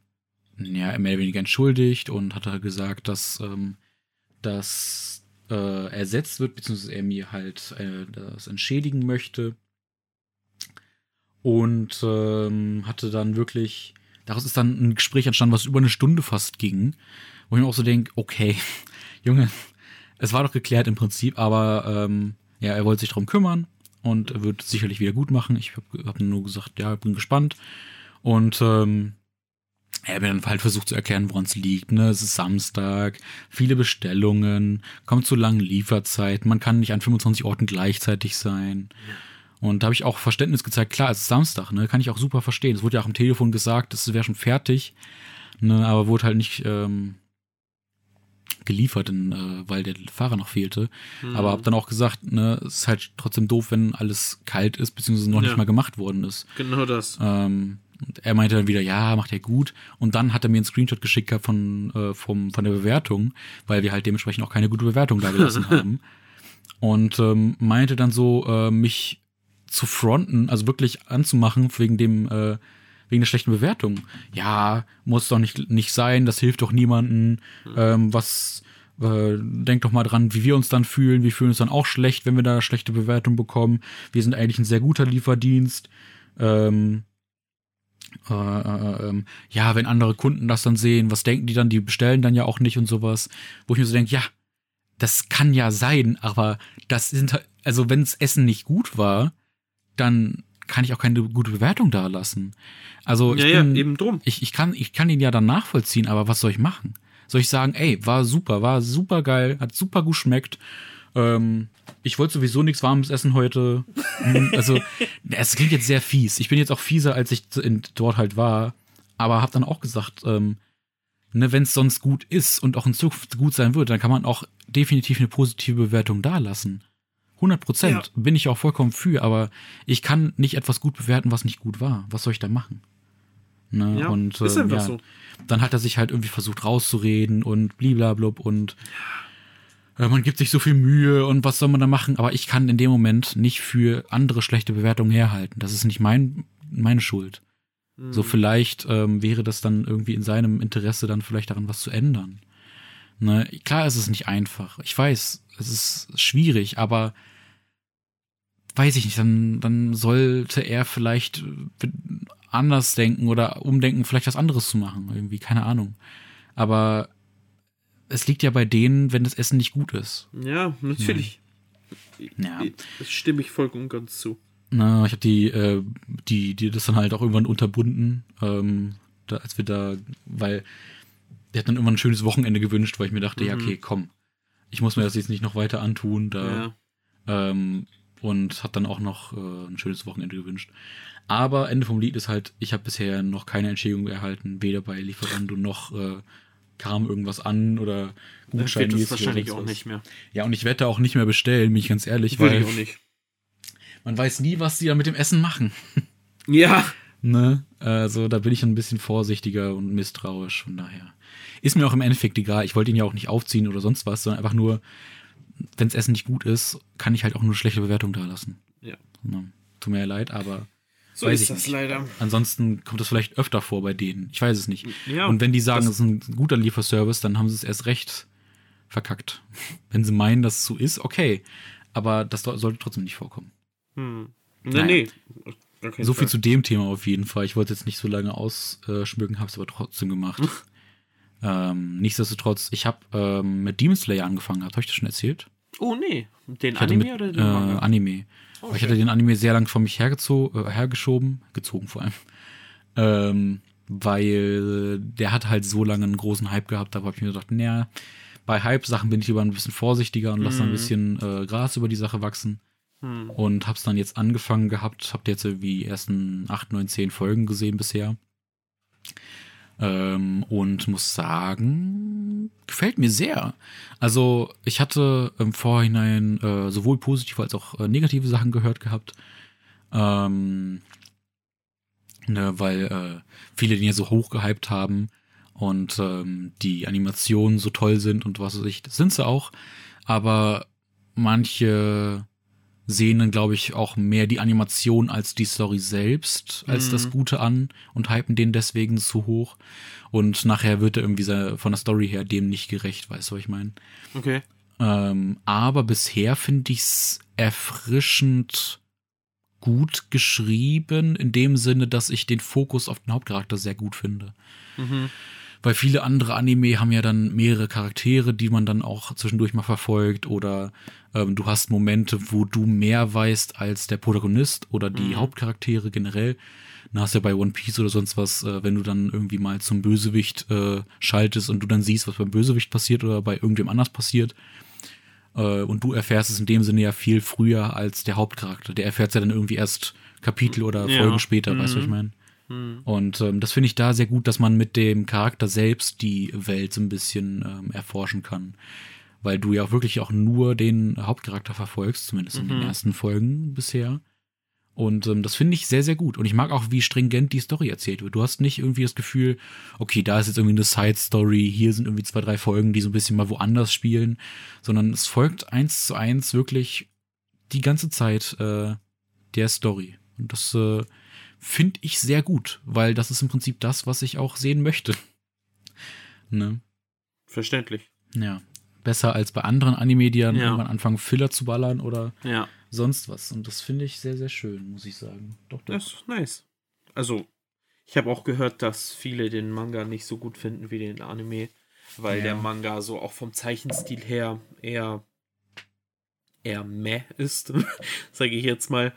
ja, mehr oder weniger entschuldigt und hat halt gesagt, dass ähm, das äh, ersetzt wird, beziehungsweise er mir halt äh, das entschädigen möchte. Und ähm, hatte dann wirklich, daraus ist dann ein Gespräch entstanden, was über eine Stunde fast ging, wo ich mir auch so denke, okay, (laughs) Junge, es war doch geklärt im Prinzip, aber ähm, ja, er wollte sich darum kümmern und wird sicherlich wieder gut machen. Ich habe hab nur gesagt, ja, bin gespannt. Und ähm, er hat mir dann halt versucht zu erklären, woran es liegt. Ne? Es ist Samstag, viele Bestellungen, kommt zu langen Lieferzeiten, man kann nicht an 25 Orten gleichzeitig sein. Und da habe ich auch Verständnis gezeigt, klar, es ist Samstag, ne? Kann ich auch super verstehen. Es wurde ja auch am Telefon gesagt, es wäre schon fertig, ne, aber wurde halt nicht ähm, geliefert, in, äh, weil der Fahrer noch fehlte. Mhm. Aber habe dann auch gesagt, ne, es ist halt trotzdem doof, wenn alles kalt ist, beziehungsweise noch ja. nicht mal gemacht worden ist. Genau das. Ähm, und er meinte dann wieder, ja, macht er gut. Und dann hat er mir einen Screenshot geschickt gehabt von, äh, vom, von der Bewertung, weil wir halt dementsprechend auch keine gute Bewertung da gelassen (laughs) haben. Und ähm, meinte dann so, äh, mich zu fronten, also wirklich anzumachen wegen dem, äh, wegen der schlechten Bewertung. Ja, muss doch nicht, nicht sein, das hilft doch niemanden. Ähm, was, äh, denk doch mal dran, wie wir uns dann fühlen. Wir fühlen uns dann auch schlecht, wenn wir da schlechte Bewertung bekommen. Wir sind eigentlich ein sehr guter Lieferdienst. Ähm, äh, äh, ähm, ja, wenn andere Kunden das dann sehen, was denken die dann? Die bestellen dann ja auch nicht und sowas. Wo ich mir so denke, ja, das kann ja sein, aber das sind also wenn das Essen nicht gut war, dann kann ich auch keine gute Bewertung da lassen. Also ich ja, bin, ja, eben drum. Ich, ich kann ich kann ihn ja dann nachvollziehen, aber was soll ich machen? Soll ich sagen, ey, war super, war super geil, hat super gut schmeckt. Ähm, ich wollte sowieso nichts Warmes essen heute. Hm, also, (laughs) es klingt jetzt sehr fies. Ich bin jetzt auch fieser, als ich in, dort halt war. Aber habe dann auch gesagt, ähm, ne, wenn es sonst gut ist und auch in Zukunft gut sein wird, dann kann man auch definitiv eine positive Bewertung dalassen. 100 Prozent ja. bin ich auch vollkommen für, aber ich kann nicht etwas gut bewerten, was nicht gut war. Was soll ich da machen? Ne? Ja, und äh, ja, so. dann hat er sich halt irgendwie versucht rauszureden und bliblablub und äh, man gibt sich so viel Mühe und was soll man da machen? Aber ich kann in dem Moment nicht für andere schlechte Bewertungen herhalten. Das ist nicht mein, meine Schuld. Mhm. So vielleicht ähm, wäre das dann irgendwie in seinem Interesse dann vielleicht daran was zu ändern. Ne? Klar ist es nicht einfach. Ich weiß, es ist schwierig, aber weiß ich nicht, dann, dann sollte er vielleicht äh, anders denken oder umdenken, vielleicht was anderes zu machen. Irgendwie, keine Ahnung. Aber es liegt ja bei denen, wenn das Essen nicht gut ist. Ja, natürlich. Ja. Das stimme ich vollkommen ganz zu. Na, ich habe die, äh, die, die das dann halt auch irgendwann unterbunden, ähm, da, als wir da, weil der hat dann immer ein schönes Wochenende gewünscht, weil ich mir dachte, mhm. ja, okay, komm, ich muss mir das jetzt nicht noch weiter antun, da. Ja. Ähm, und hat dann auch noch äh, ein schönes Wochenende gewünscht. Aber Ende vom Lied ist halt, ich habe bisher noch keine Entschädigung erhalten, weder bei Lieferando noch äh, kam irgendwas an oder Gutschein. Das wahrscheinlich auch nicht mehr. Ja, und ich werde auch nicht mehr bestellen, bin ich ganz ehrlich, Will weil ich auch nicht. man weiß nie, was die da mit dem Essen machen. (laughs) Ja. Ne? Also da bin ich ein bisschen vorsichtiger und misstrauisch, von daher. Ist mir auch im Endeffekt egal. Ich wollte ihn ja auch nicht aufziehen oder sonst was, sondern einfach nur, wenn das Essen nicht gut ist, kann ich halt auch nur schlechte Bewertung da lassen. Ja. Ne? Tut mir ja leid, aber so ist das nicht. leider. Ansonsten kommt das vielleicht öfter vor bei denen. Ich weiß es nicht. Ja, und wenn die sagen, es ist ein guter Lieferservice, dann haben sie es erst recht verkackt. (laughs) Wenn sie meinen, dass es so ist, okay. Aber das sollte trotzdem nicht vorkommen. Hm. Nee, naja. nee. Okay, so viel zu dem Thema auf jeden Fall. Ich wollte jetzt nicht so lange ausschmücken, habe es aber trotzdem gemacht. (laughs) ähm, nichtsdestotrotz, ich habe ähm, mit Demon Slayer angefangen. Habt ihr euch das schon erzählt? Oh nee. Den Anime mit, oder den Manga? Äh, Anime. Okay. Ich hatte den Anime sehr lang von mich hergezogen, äh, hergeschoben, gezogen vor allem. Ähm, weil der hat halt so lange einen großen Hype gehabt, da habe ich mir gedacht, naja, bei Hype-Sachen bin ich lieber ein bisschen vorsichtiger und lasse mhm. ein bisschen äh, Gras über die Sache wachsen. Mhm. Und hab's dann jetzt angefangen gehabt, habt jetzt die ersten 8, 9, 10 Folgen gesehen bisher. Ähm, und muss sagen, gefällt mir sehr. Also ich hatte im Vorhinein äh, sowohl positive als auch äh, negative Sachen gehört gehabt. Ähm, ne, weil äh, viele den ja so hoch gehypt haben und ähm, die Animationen so toll sind und was weiß ich, das sind sie auch. Aber manche sehen dann, glaube ich, auch mehr die Animation als die Story selbst, als Mhm. das Gute an und hypen den deswegen zu hoch. Und nachher wird er irgendwie von der Story her dem nicht gerecht, weißt du, was ich meine? Okay. Ähm, aber bisher finde ich's erfrischend gut geschrieben, in dem Sinne, dass ich den Fokus auf den Hauptcharakter sehr gut finde. Mhm. Weil viele andere Anime haben ja dann mehrere Charaktere, die man dann auch zwischendurch mal verfolgt oder ähm, du hast Momente, wo du mehr weißt als der Protagonist oder die Mhm. Hauptcharaktere generell. Dann hast du ja bei One Piece oder sonst was, äh, wenn du dann irgendwie mal zum Bösewicht äh, schaltest und du dann siehst, was beim Bösewicht passiert oder bei irgendwem anders passiert. Äh, und du erfährst es in dem Sinne ja viel früher als der Hauptcharakter. Der erfährt ja dann irgendwie erst Kapitel oder Ja. Folgen später, weißt du, was ich Mhm. meine? Mhm. Und ähm, das finde ich da sehr gut, dass man mit dem Charakter selbst die Welt so ein bisschen ähm, erforschen kann. Weil du ja auch wirklich auch nur den Hauptcharakter verfolgst, zumindest in den Mhm. ersten Folgen bisher. Und ähm, das finde ich sehr, sehr gut. Und ich mag auch, wie stringent die Story erzählt wird. Du hast nicht irgendwie das Gefühl, okay, da ist jetzt irgendwie eine Side-Story, hier sind irgendwie zwei, drei Folgen, die so ein bisschen mal woanders spielen, sondern es folgt eins zu eins wirklich die ganze Zeit äh, der Story. Und das äh, finde ich sehr gut, weil das ist im Prinzip das, was ich auch sehen möchte. ne? Verständlich. Ja. Besser als bei anderen Anime, die dann Ja. irgendwann anfangen, Filler zu ballern oder Ja. sonst was. Und das finde ich sehr, sehr schön, muss ich sagen. Doch, doch. Das ist nice. Also, ich habe auch gehört, dass viele den Manga nicht so gut finden wie den Anime, weil Ja. der Manga so auch vom Zeichenstil her eher eher meh ist, (laughs) sage ich jetzt mal.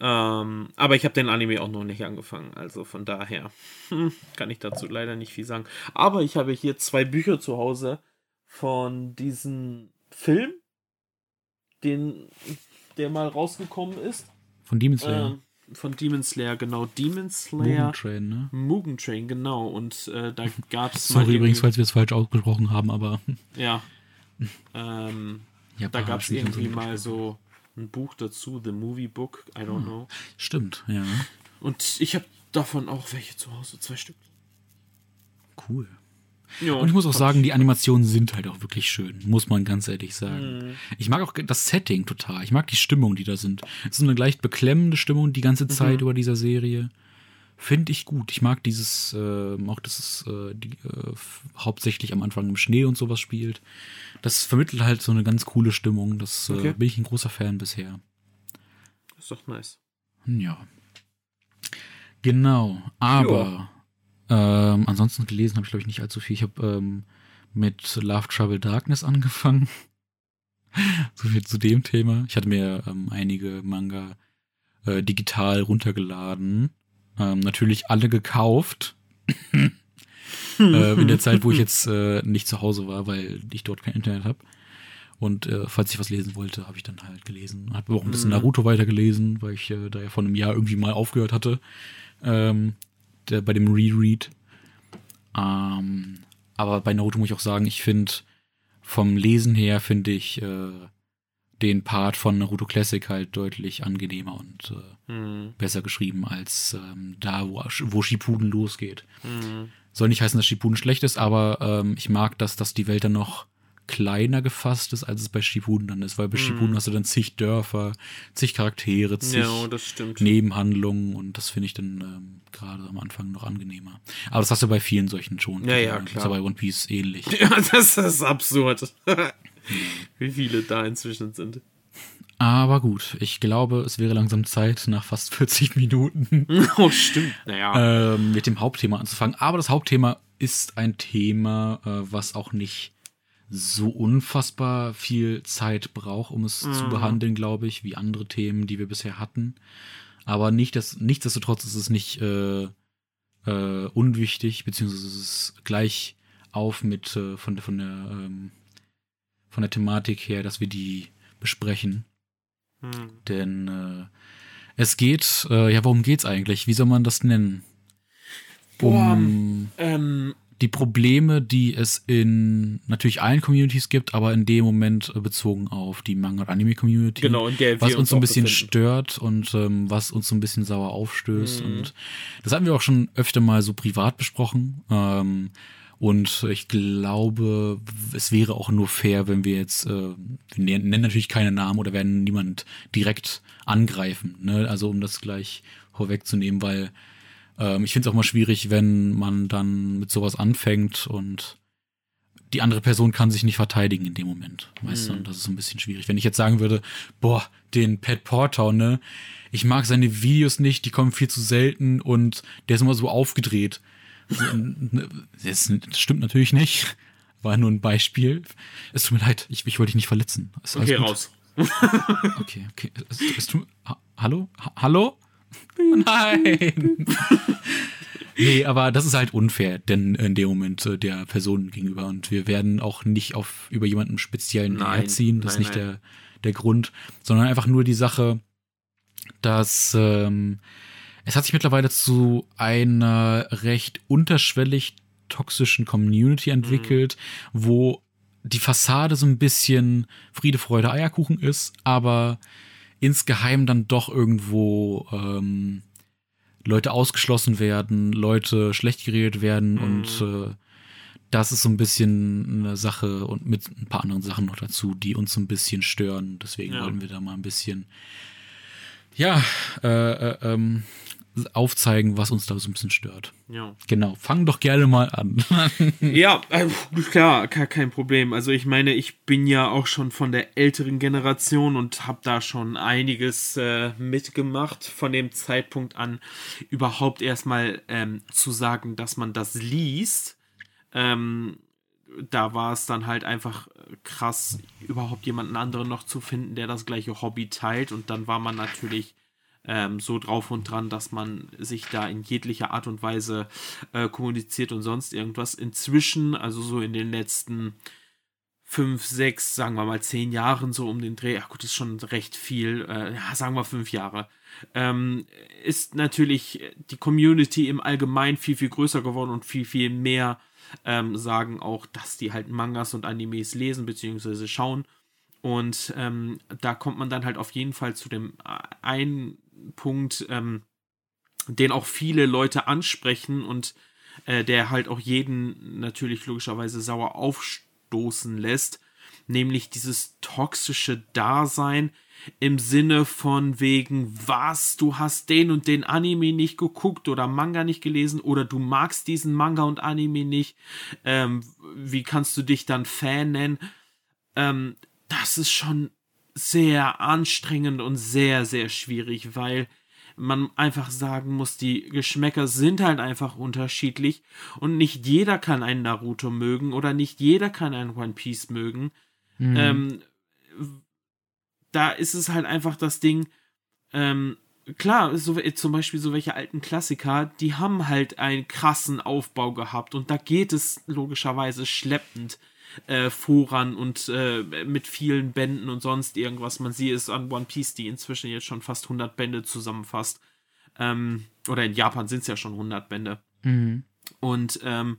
Ähm, aber ich habe den Anime auch noch nicht angefangen, also von daher hm, kann ich dazu leider nicht viel sagen. Aber ich habe hier zwei Bücher zu Hause von diesem Film, den der mal rausgekommen ist. Von Demon Slayer. Ähm, von Demon Slayer, genau. Demon Slayer. Mugen Train, ne? Mugen Train, genau. Und äh, da gab es (laughs) Sorry übrigens, falls wir es falsch ausgesprochen haben, aber Ja. (laughs) ähm, ja, da gab es irgendwie mal so ein Buch dazu, The Movie Book, I don't Hm. know. Stimmt, ja. Und ich habe davon auch welche zu Hause, zwei Stück. Cool. Ja, Und ich muss auch sagen, die Animationen sind halt auch wirklich schön, muss man ganz ehrlich sagen. Mhm. Ich mag auch das Setting total. Ich mag die Stimmung, die da sind. Es ist eine leicht beklemmende Stimmung die ganze Zeit über dieser Serie. Finde ich gut. Ich mag dieses, äh, auch dass es äh, die, äh, hauptsächlich am Anfang im Schnee und sowas spielt. Das vermittelt halt so eine ganz coole Stimmung. Das äh, Okay. bin ich ein großer Fan bisher. Ist doch nice. Ja. Genau. Aber ähm, ansonsten gelesen habe ich, glaube ich, nicht allzu viel. Ich habe ähm, mit Love Trouble Darkness angefangen. (laughs) so viel zu dem Thema. Ich hatte mir ähm, einige Manga äh, digital runtergeladen. Ähm, natürlich alle gekauft. (laughs) äh, in der Zeit, wo ich jetzt äh, nicht zu Hause war, weil ich dort kein Internet habe. Und äh, falls ich was lesen wollte, habe ich dann halt gelesen. Habe auch ein bisschen Mhm. Naruto weitergelesen, weil ich äh, da ja vor einem Jahr irgendwie mal aufgehört hatte. Ähm, der, bei dem Reread. Ähm, aber bei Naruto muss ich auch sagen, ich finde vom Lesen her finde ich äh, den Part von Naruto Classic halt deutlich angenehmer und äh, Mhm. besser geschrieben als ähm, da, wo, wo Shippuden losgeht. Mhm. Soll nicht heißen, dass Shippuden schlecht ist, aber ähm, ich mag, dass, dass die Welt dann noch kleiner gefasst ist, als es bei Shippuden dann ist, weil bei Mhm. Shippuden hast du dann zig Dörfer, zig Charaktere, zig Ja. Nebenhandlungen und das finde ich dann ähm, gerade am Anfang noch angenehmer. Aber das hast du bei vielen solchen schon. Ja, ja, Das ist klar. ja bei One Piece ähnlich. (laughs) Ja, das ist absurd. (laughs) (laughs) Wie viele da inzwischen sind. Aber gut, ich glaube, es wäre langsam Zeit, nach fast 40 (laughs) Minuten (laughs) Oh, stimmt. Naja. ähm, mit dem Hauptthema anzufangen. Aber das Hauptthema ist ein Thema, äh, was auch nicht so unfassbar viel Zeit braucht, um es zu Mhm. behandeln, glaube ich, wie andere Themen, die wir bisher hatten. Aber nicht das, nichtsdestotrotz ist es nicht äh, äh, unwichtig, beziehungsweise es ist gleich auf mit äh, von, der- von der ähm, von der Thematik her, dass wir die besprechen. Hm. Denn äh, es geht, äh, ja, worum geht's eigentlich? Wie soll man das nennen? Boah, Um Ähm, die Probleme, die es in natürlich allen Communities gibt, aber in dem Moment äh, bezogen auf die Manga- und Anime-Community. genau, in der Was uns so ein bisschen befinden. stört und ähm, was uns so ein bisschen sauer aufstößt. Mhm. Und das hatten wir auch schon öfter mal so privat besprochen. Ähm, Und ich glaube, es wäre auch nur fair, wenn wir jetzt, äh, wir nennen natürlich keine Namen oder werden niemand direkt angreifen, ne? Also um das gleich vorwegzunehmen, weil ähm, ich finde es auch mal schwierig, wenn man dann mit sowas anfängt und die andere Person kann sich nicht verteidigen in dem Moment. Weißt mhm. du, und das ist so ein bisschen schwierig. Wenn ich jetzt sagen würde, boah, den Pat Porter, ne, ich mag seine Videos nicht, die kommen viel zu selten und der ist immer so aufgedreht. Ne, das, stimmt natürlich nicht. War nur ein Beispiel. Es tut mir leid, ich, ich wollte dich nicht verletzen. Ist okay, raus. (laughs) (laughs) okay, okay. Es, es tut, ha, hallo? Ha, hallo? (laughs) Nein! nee, aber das ist halt unfair, denn in dem Moment äh, der Person gegenüber. Und wir werden auch nicht auf über jemanden speziellen nein, herziehen. Das nein, ist nicht der, der Grund, sondern einfach nur die Sache, dass ähm, es hat sich mittlerweile zu einer recht unterschwellig toxischen Community entwickelt, mhm. wo die Fassade so ein bisschen Friede, Freude, Eierkuchen ist, aber insgeheim dann doch irgendwo ähm, Leute ausgeschlossen werden, Leute schlecht geredet werden mhm. und äh, das ist so ein bisschen eine Sache und mit ein paar anderen Sachen noch dazu, die uns so ein bisschen stören. Deswegen ja. wollen wir da mal ein bisschen ja, äh, äh, ähm, aufzeigen, was uns da so ein bisschen stört. Ja. Genau, fang doch gerne mal an. (laughs) ja, äh, klar, kein Problem. Also ich meine, ich bin ja auch schon von der älteren Generation und habe da schon einiges äh, mitgemacht von dem Zeitpunkt an, überhaupt erstmal ähm, zu sagen, dass man das liest. Ähm, da war es dann halt einfach krass, überhaupt jemanden anderen noch zu finden, der das gleiche Hobby teilt. Und dann war man natürlich ähm, so drauf und dran, dass man sich da in jeglicher Art und Weise äh, kommuniziert und sonst irgendwas. Inzwischen, also so in den letzten fünf, sechs, sagen wir mal zehn Jahren so um den Dreh, ach gut, ist schon recht viel, äh, sagen wir fünf Jahre, ähm, ist natürlich die Community im Allgemeinen viel, viel größer geworden und viel, viel mehr ähm, sagen auch, dass die halt Mangas und Animes lesen bzw. schauen. Und ähm, da kommt man dann halt auf jeden Fall zu dem einen Punkt, ähm, den auch viele Leute ansprechen und äh, der halt auch jeden natürlich logischerweise sauer aufstoßen lässt, nämlich dieses toxische Dasein im Sinne von wegen, was, du hast den und den Anime nicht geguckt oder Manga nicht gelesen oder du magst diesen Manga und Anime nicht, ähm, wie kannst du dich dann Fan nennen? Ähm, das ist schon sehr anstrengend und sehr, sehr schwierig, weil man einfach sagen muss, die Geschmäcker sind halt einfach unterschiedlich und nicht jeder kann einen Naruto mögen oder nicht jeder kann einen One Piece mögen. Mhm. Ähm, da ist es halt einfach das Ding, ähm, klar, so, zum Beispiel so welche alten Klassiker, die haben halt einen krassen Aufbau gehabt und da geht es logischerweise schleppend äh, voran und äh, mit vielen Bänden und sonst irgendwas. Man sieht es an One Piece, die inzwischen jetzt schon fast 100 Bände zusammenfasst. Ähm, oder in Japan sind es ja schon 100 Bände. Mhm. Und, ähm,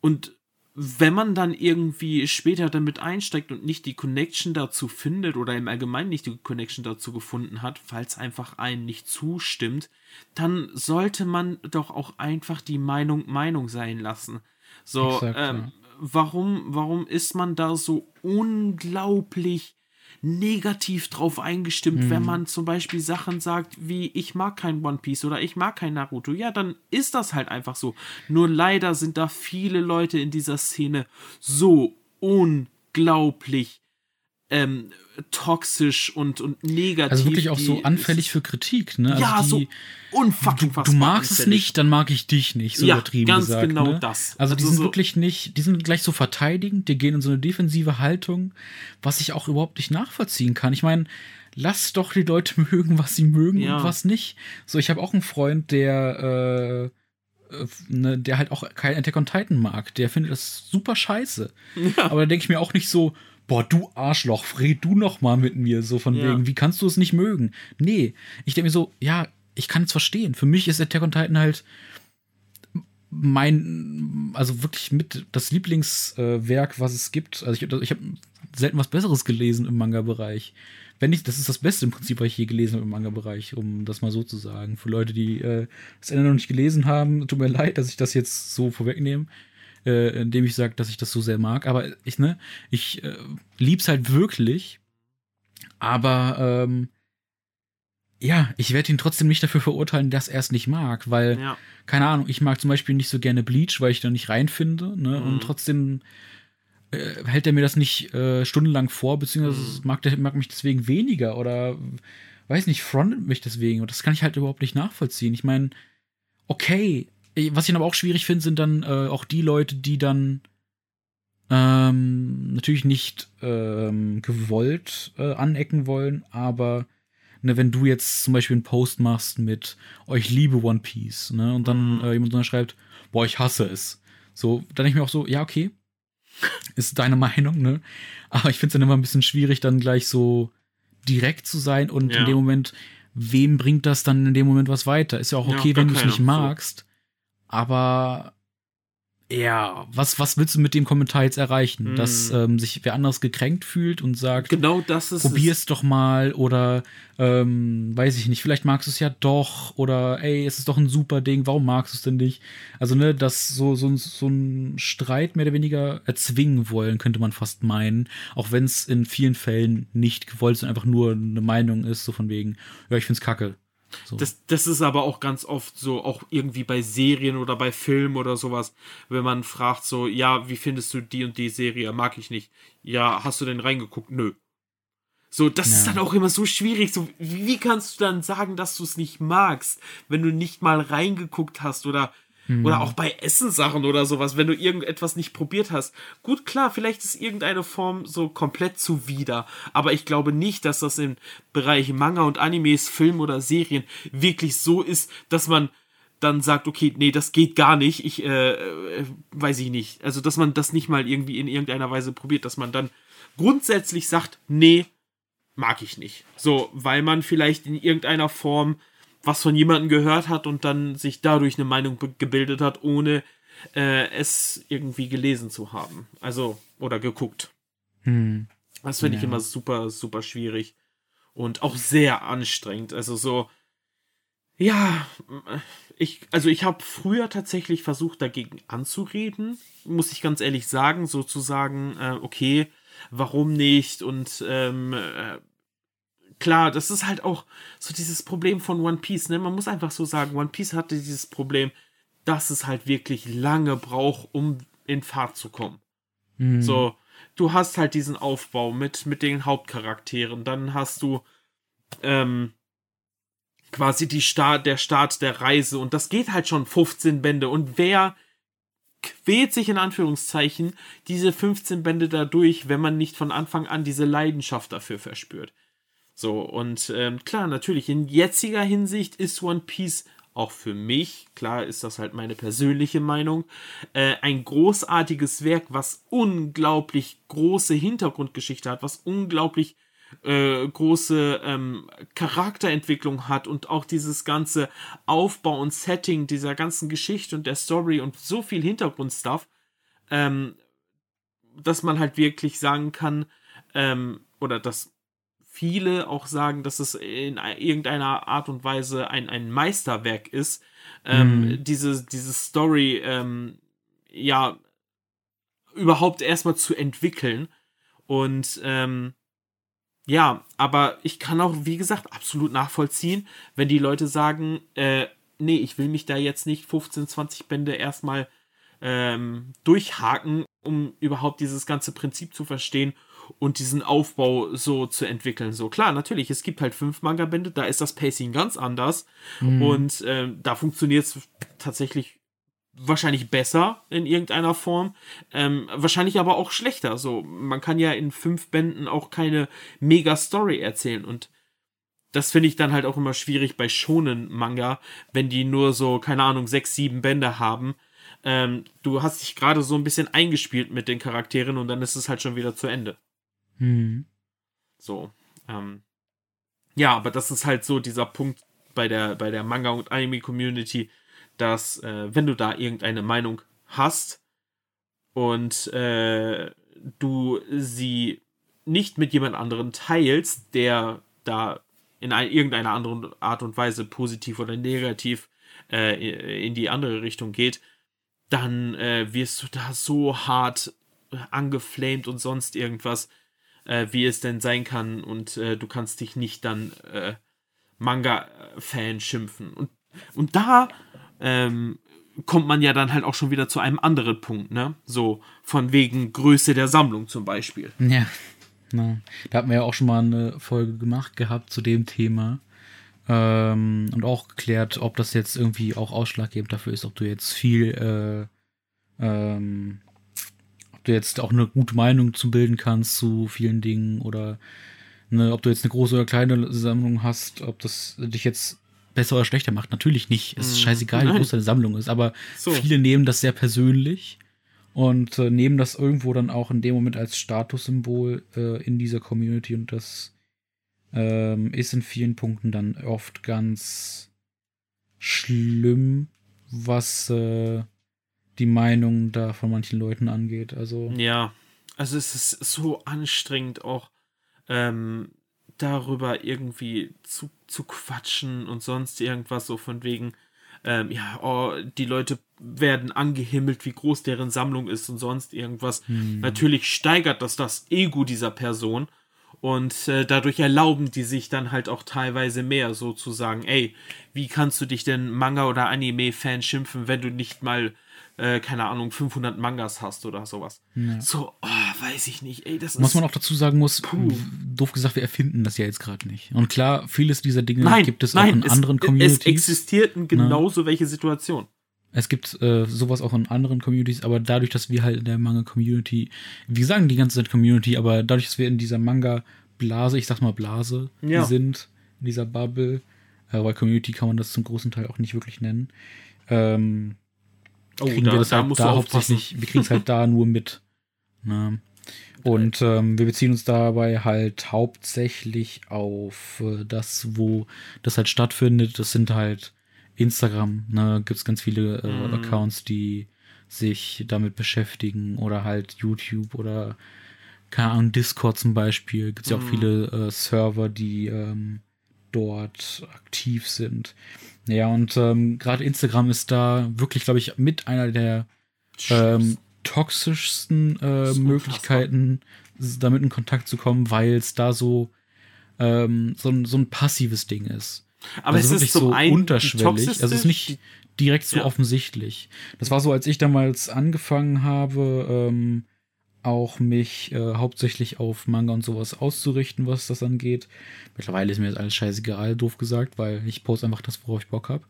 und wenn man dann irgendwie später damit einsteigt und nicht die Connection dazu findet oder im Allgemeinen nicht die Connection dazu gefunden hat, falls einfach einem nicht zustimmt, dann sollte man doch auch einfach die Meinung Meinung sein lassen. So, Exakt, ähm, ja warum, warum ist man da so unglaublich negativ drauf eingestimmt, mhm. wenn man zum Beispiel Sachen sagt wie ich mag kein One Piece oder ich mag kein Naruto. Ja, dann ist das halt einfach so. Nur leider sind da viele Leute in dieser Szene so unglaublich ähm, toxisch und, und negativ. Also wirklich auch so anfällig für Kritik, ne? Also ja, die, so unfucking Du, du magst es nicht, dann mag ich dich nicht, so ja, übertrieben ganz gesagt. genau ne? das. Also, also die sind so wirklich nicht, die sind gleich so verteidigend, die gehen in so eine defensive Haltung, was ich auch überhaupt nicht nachvollziehen kann. Ich meine, lass doch die Leute (laughs) mögen, was sie mögen ja. und was nicht. So, ich habe auch einen Freund, der äh, äh, ne, der halt auch kein Attack on Titan mag. Der findet das super scheiße. Ja. Aber da denke ich mir auch nicht so, boah, du Arschloch, red du noch mal mit mir, so von ja. wegen, wie kannst du es nicht mögen? Nee, ich denke mir so, ja, ich kann es verstehen. Für mich ist Attack on Titan halt mein, also wirklich mit das Lieblingswerk, was es gibt. Also ich, ich habe selten was Besseres gelesen im Manga-Bereich. Wenn nicht, das ist das Beste im Prinzip, was ich je gelesen habe im Manga-Bereich, um das mal so zu sagen. Für Leute, die äh, das Ende noch nicht gelesen haben, tut mir leid, dass ich das jetzt so vorwegnehme. Äh, indem ich sage, dass ich das so sehr mag. Aber ich, ne, ich äh, lieb's halt wirklich. Aber ähm, ja, ich werde ihn trotzdem nicht dafür verurteilen, dass er es nicht mag, weil, ja. keine Ahnung, ich mag zum Beispiel nicht so gerne Bleach, weil ich da nicht reinfinde, ne? Mhm. Und trotzdem äh, hält er mir das nicht äh, stundenlang vor, beziehungsweise mhm. mag, der, mag mich deswegen weniger oder weiß nicht, frontet mich deswegen. Und das kann ich halt überhaupt nicht nachvollziehen. Ich meine, okay, was ich aber auch schwierig finde, sind dann äh, auch die Leute, die dann ähm, natürlich nicht ähm, gewollt äh, anecken wollen, aber ne, wenn du jetzt zum Beispiel einen Post machst mit, oh, ich liebe One Piece, ne, und dann mhm. äh, jemand schreibt, boah, ich hasse es. So, dann denke ich mir auch so, ja, okay, ist deine (laughs) Meinung, ne? Aber ich finde es dann immer ein bisschen schwierig, dann gleich so direkt zu sein und ja. in dem Moment, wem bringt das dann in dem Moment was weiter? Ist ja auch okay, ja, wenn du es nicht magst, aber ja, was, was willst du mit dem Kommentar jetzt erreichen? Mm. Dass ähm, sich wer anderes gekränkt fühlt und sagt, genau das ist probier's es. doch mal oder ähm, weiß ich nicht, vielleicht magst du es ja doch oder ey, es ist doch ein super Ding, warum magst du es denn nicht? Also, ne, das so, so, so ein Streit mehr oder weniger erzwingen wollen, könnte man fast meinen, auch wenn es in vielen Fällen nicht gewollt ist und einfach nur eine Meinung ist, so von wegen, ja, ich find's kacke. So. Das, das ist aber auch ganz oft so, auch irgendwie bei Serien oder bei Filmen oder sowas, wenn man fragt so, ja, wie findest du die und die Serie? Mag ich nicht. Ja, hast du denn reingeguckt? Nö. So, das ja. ist dann auch immer so schwierig. So, wie kannst du dann sagen, dass du es nicht magst, wenn du nicht mal reingeguckt hast oder Mhm. Oder auch bei Essenssachen oder sowas, wenn du irgendetwas nicht probiert hast. Gut, klar, vielleicht ist irgendeine Form so komplett zuwider, aber ich glaube nicht, dass das im Bereich Manga und Animes, Film oder Serien wirklich so ist, dass man dann sagt, okay, nee, das geht gar nicht, ich, äh, äh, weiß ich nicht. Also, dass man das nicht mal irgendwie in irgendeiner Weise probiert, dass man dann grundsätzlich sagt, nee, mag ich nicht. So, weil man vielleicht in irgendeiner Form was von jemandem gehört hat und dann sich dadurch eine Meinung gebildet hat, ohne äh, es irgendwie gelesen zu haben. Also, oder geguckt. Hm. Das finde ja. ich immer super, super schwierig. Und auch sehr anstrengend. Also so, ja, ich, also ich habe früher tatsächlich versucht, dagegen anzureden, muss ich ganz ehrlich sagen, sozusagen, äh, okay, warum nicht? Und ähm, äh, klar, das ist halt auch so dieses Problem von One Piece, ne? Man muss einfach so sagen, One Piece hatte dieses Problem, dass es halt wirklich lange braucht, um in Fahrt zu kommen. Mhm. So, du hast halt diesen Aufbau mit, mit den Hauptcharakteren, dann hast du ähm, quasi die Start, der Start der Reise und das geht halt schon 15 Bände und wer quält sich in Anführungszeichen diese 15 Bände dadurch, wenn man nicht von Anfang an diese Leidenschaft dafür verspürt. So, und ähm, klar, natürlich, in jetziger Hinsicht ist One Piece auch für mich, klar ist das halt meine persönliche Meinung, äh, ein großartiges Werk, was unglaublich große Hintergrundgeschichte hat, was unglaublich äh, große ähm, Charakterentwicklung hat und auch dieses ganze Aufbau und Setting dieser ganzen Geschichte und der Story und so viel Hintergrundstuff, ähm, dass man halt wirklich sagen kann, ähm, oder dass viele auch sagen, dass es in irgendeiner Art und Weise ein, ein Meisterwerk ist, ähm, mhm. diese, diese Story, ähm, ja, überhaupt erstmal zu entwickeln. Und ähm, ja, aber ich kann auch, wie gesagt, absolut nachvollziehen, wenn die Leute sagen, äh, nee, ich will mich da jetzt nicht 15, 20 Bände erstmal ähm, durchhaken, um überhaupt dieses ganze Prinzip zu verstehen und diesen Aufbau so zu entwickeln. So klar, natürlich, es gibt halt fünf Manga-Bände, da ist das Pacing ganz anders mhm. und äh, da funktioniert es tatsächlich wahrscheinlich besser in irgendeiner Form, ähm, wahrscheinlich aber auch schlechter. So, man kann ja in fünf Bänden auch keine Mega-Story erzählen und das finde ich dann halt auch immer schwierig bei schonen Manga, wenn die nur so, keine Ahnung, sechs, sieben Bände haben. Ähm, du hast dich gerade so ein bisschen eingespielt mit den Charakteren und dann ist es halt schon wieder zu Ende. Mhm. So. Ähm, ja, aber das ist halt so dieser Punkt bei der, bei der Manga- und Anime-Community, dass, äh, wenn du da irgendeine Meinung hast und äh, du sie nicht mit jemand anderen teilst, der da in ein, irgendeiner anderen Art und Weise positiv oder negativ äh, in die andere Richtung geht, dann äh, wirst du da so hart angeflamed und sonst irgendwas, äh, wie es denn sein kann. Und äh, du kannst dich nicht dann äh, Manga-Fan schimpfen. Und, und da ähm, kommt man ja dann halt auch schon wieder zu einem anderen Punkt, ne? So von wegen Größe der Sammlung zum Beispiel. Ja. Na, da hatten wir ja auch schon mal eine Folge gemacht gehabt zu dem Thema. Ähm, und auch geklärt, ob das jetzt irgendwie auch ausschlaggebend dafür ist, ob du jetzt viel, äh, ähm, du jetzt auch eine gute Meinung zu bilden kannst zu vielen Dingen oder ne, ob du jetzt eine große oder kleine Sammlung hast, ob das dich jetzt besser oder schlechter macht. Natürlich nicht. Es ist mhm. scheißegal, wie groß deine Sammlung ist, aber so. viele nehmen das sehr persönlich und äh, nehmen das irgendwo dann auch in dem Moment als Statussymbol äh, in dieser Community und das ähm, ist in vielen Punkten dann oft ganz schlimm, was äh, die Meinung da von manchen Leuten angeht. Also ja, also es ist so anstrengend auch ähm, darüber irgendwie zu, zu quatschen und sonst irgendwas so von wegen, ähm, ja, oh, die Leute werden angehimmelt, wie groß deren Sammlung ist und sonst irgendwas. Hm. Natürlich steigert das das Ego dieser Person und äh, dadurch erlauben die sich dann halt auch teilweise mehr, sozusagen, ey, wie kannst du dich denn Manga- oder Anime-Fan schimpfen, wenn du nicht mal äh, keine Ahnung, 500 Mangas hast oder sowas. Ja. So, oh, weiß ich nicht, ey, das Was man auch dazu sagen muss, puh. doof gesagt, wir erfinden das ja jetzt gerade nicht. Und klar, vieles dieser Dinge nein, gibt es nein, auch in es, anderen Communities. Es existierten ne? genauso Na? welche Situationen. Es gibt äh, sowas auch in anderen Communities, aber dadurch, dass wir halt in der Manga-Community, wir sagen die ganze Zeit Community, aber dadurch, dass wir in dieser Manga-Blase, ich sag mal Blase, ja. sind, in dieser Bubble, äh, weil Community kann man das zum großen Teil auch nicht wirklich nennen, ähm, oh, kriegen da, wir das da halt da hauptsächlich, wir kriegen es halt (laughs) da nur mit. Ne? Und ähm, wir beziehen uns dabei halt hauptsächlich auf äh, das, wo das halt stattfindet. Das sind halt Instagram, ne, gibt es ganz viele äh, mm. Accounts, die sich damit beschäftigen oder halt YouTube oder keine Ahnung, Discord zum Beispiel. Gibt es ja auch mhm. viele äh, Server, die ähm, dort aktiv sind. Ja, und ähm, gerade Instagram ist da wirklich, glaube ich, mit einer der ähm, toxischsten äh, Möglichkeiten, damit in Kontakt zu kommen, weil es da so, ähm, so, ein, so ein passives Ding ist. Aber also es wirklich ist so unterschwellig. Also es ist nicht direkt so ja. offensichtlich. Das war so, als ich damals angefangen habe, ähm, auch mich äh, hauptsächlich auf Manga und sowas auszurichten, was das angeht. Mittlerweile ist mir das alles scheißegal, doof gesagt, weil ich poste einfach das, worauf ich Bock habe.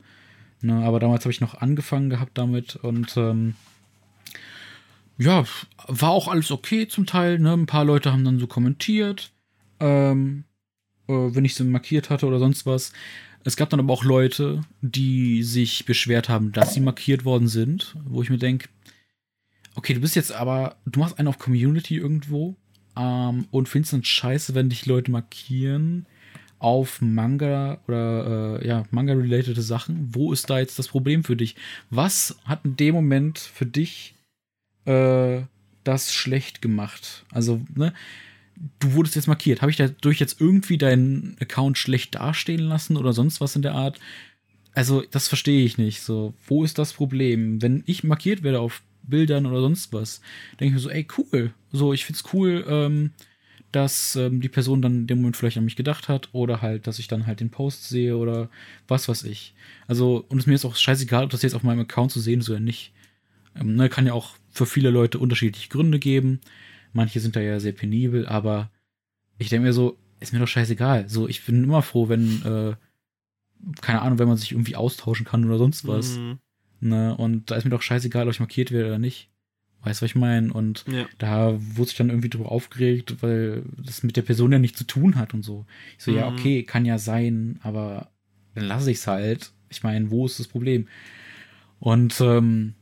Ne, aber damals habe ich noch angefangen gehabt damit und ähm, ja, war auch alles okay zum Teil. Ne? Ein paar Leute haben dann so kommentiert, ähm, äh, wenn ich sie markiert hatte oder sonst was. Es gab dann aber auch Leute, die sich beschwert haben, dass sie markiert worden sind, wo ich mir denke, okay, du bist jetzt aber, du machst einen auf Community irgendwo ähm, und findest dann scheiße, wenn dich Leute markieren auf Manga oder äh, ja, Manga-related Sachen. Wo ist da jetzt das Problem für dich? Was hat in dem Moment für dich äh, das schlecht gemacht? Also, ne? Du wurdest jetzt markiert. Habe ich dadurch jetzt irgendwie deinen Account schlecht dastehen lassen oder sonst was in der Art? Also, das verstehe ich nicht. So, wo ist das Problem? Wenn ich markiert werde auf Bildern oder sonst was. Denke ich mir so, ey, cool. So, ich find's cool, ähm, dass ähm, die Person dann in dem Moment vielleicht an mich gedacht hat oder halt, dass ich dann halt den Post sehe oder was weiß ich. Also, und es mir ist auch scheißegal, ob das jetzt auf meinem Account zu sehen ist oder nicht. Ähm, ne, kann ja auch für viele Leute unterschiedliche Gründe geben. Manche sind da ja sehr penibel, aber ich denke mir so, ist mir doch scheißegal. So, ich bin immer froh, wenn, äh, keine Ahnung, wenn man sich irgendwie austauschen kann oder sonst was. Mhm. Ne? Und da ist mir doch scheißegal, ob ich markiert werde oder nicht. Weißt du, was ich meine? Und ja. da wurde sich dann irgendwie drüber aufgeregt, weil das mit der Person ja nichts zu tun hat und so. Ich so, mhm. ja, okay, kann ja sein, aber dann lasse ich es halt. Ich meine, wo ist das Problem? Und ähm,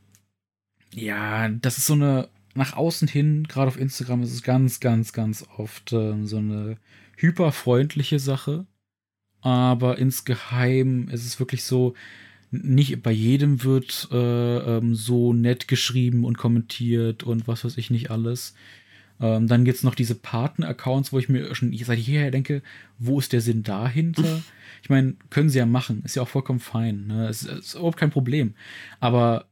ja, das ist so eine, nach außen hin, gerade auf Instagram, ist es ganz, ganz, ganz oft äh, so eine hyperfreundliche Sache. Aber insgeheim ist es wirklich so, nicht bei jedem wird äh, ähm, so nett geschrieben und kommentiert und was weiß ich nicht alles. Ähm, dann gibt es noch diese Partner-Accounts, wo ich mir schon seit jeher denke, wo ist der Sinn dahinter? ich meine, können sie ja machen, ist ja auch vollkommen fein. Ne? Es ist überhaupt kein Problem. Aber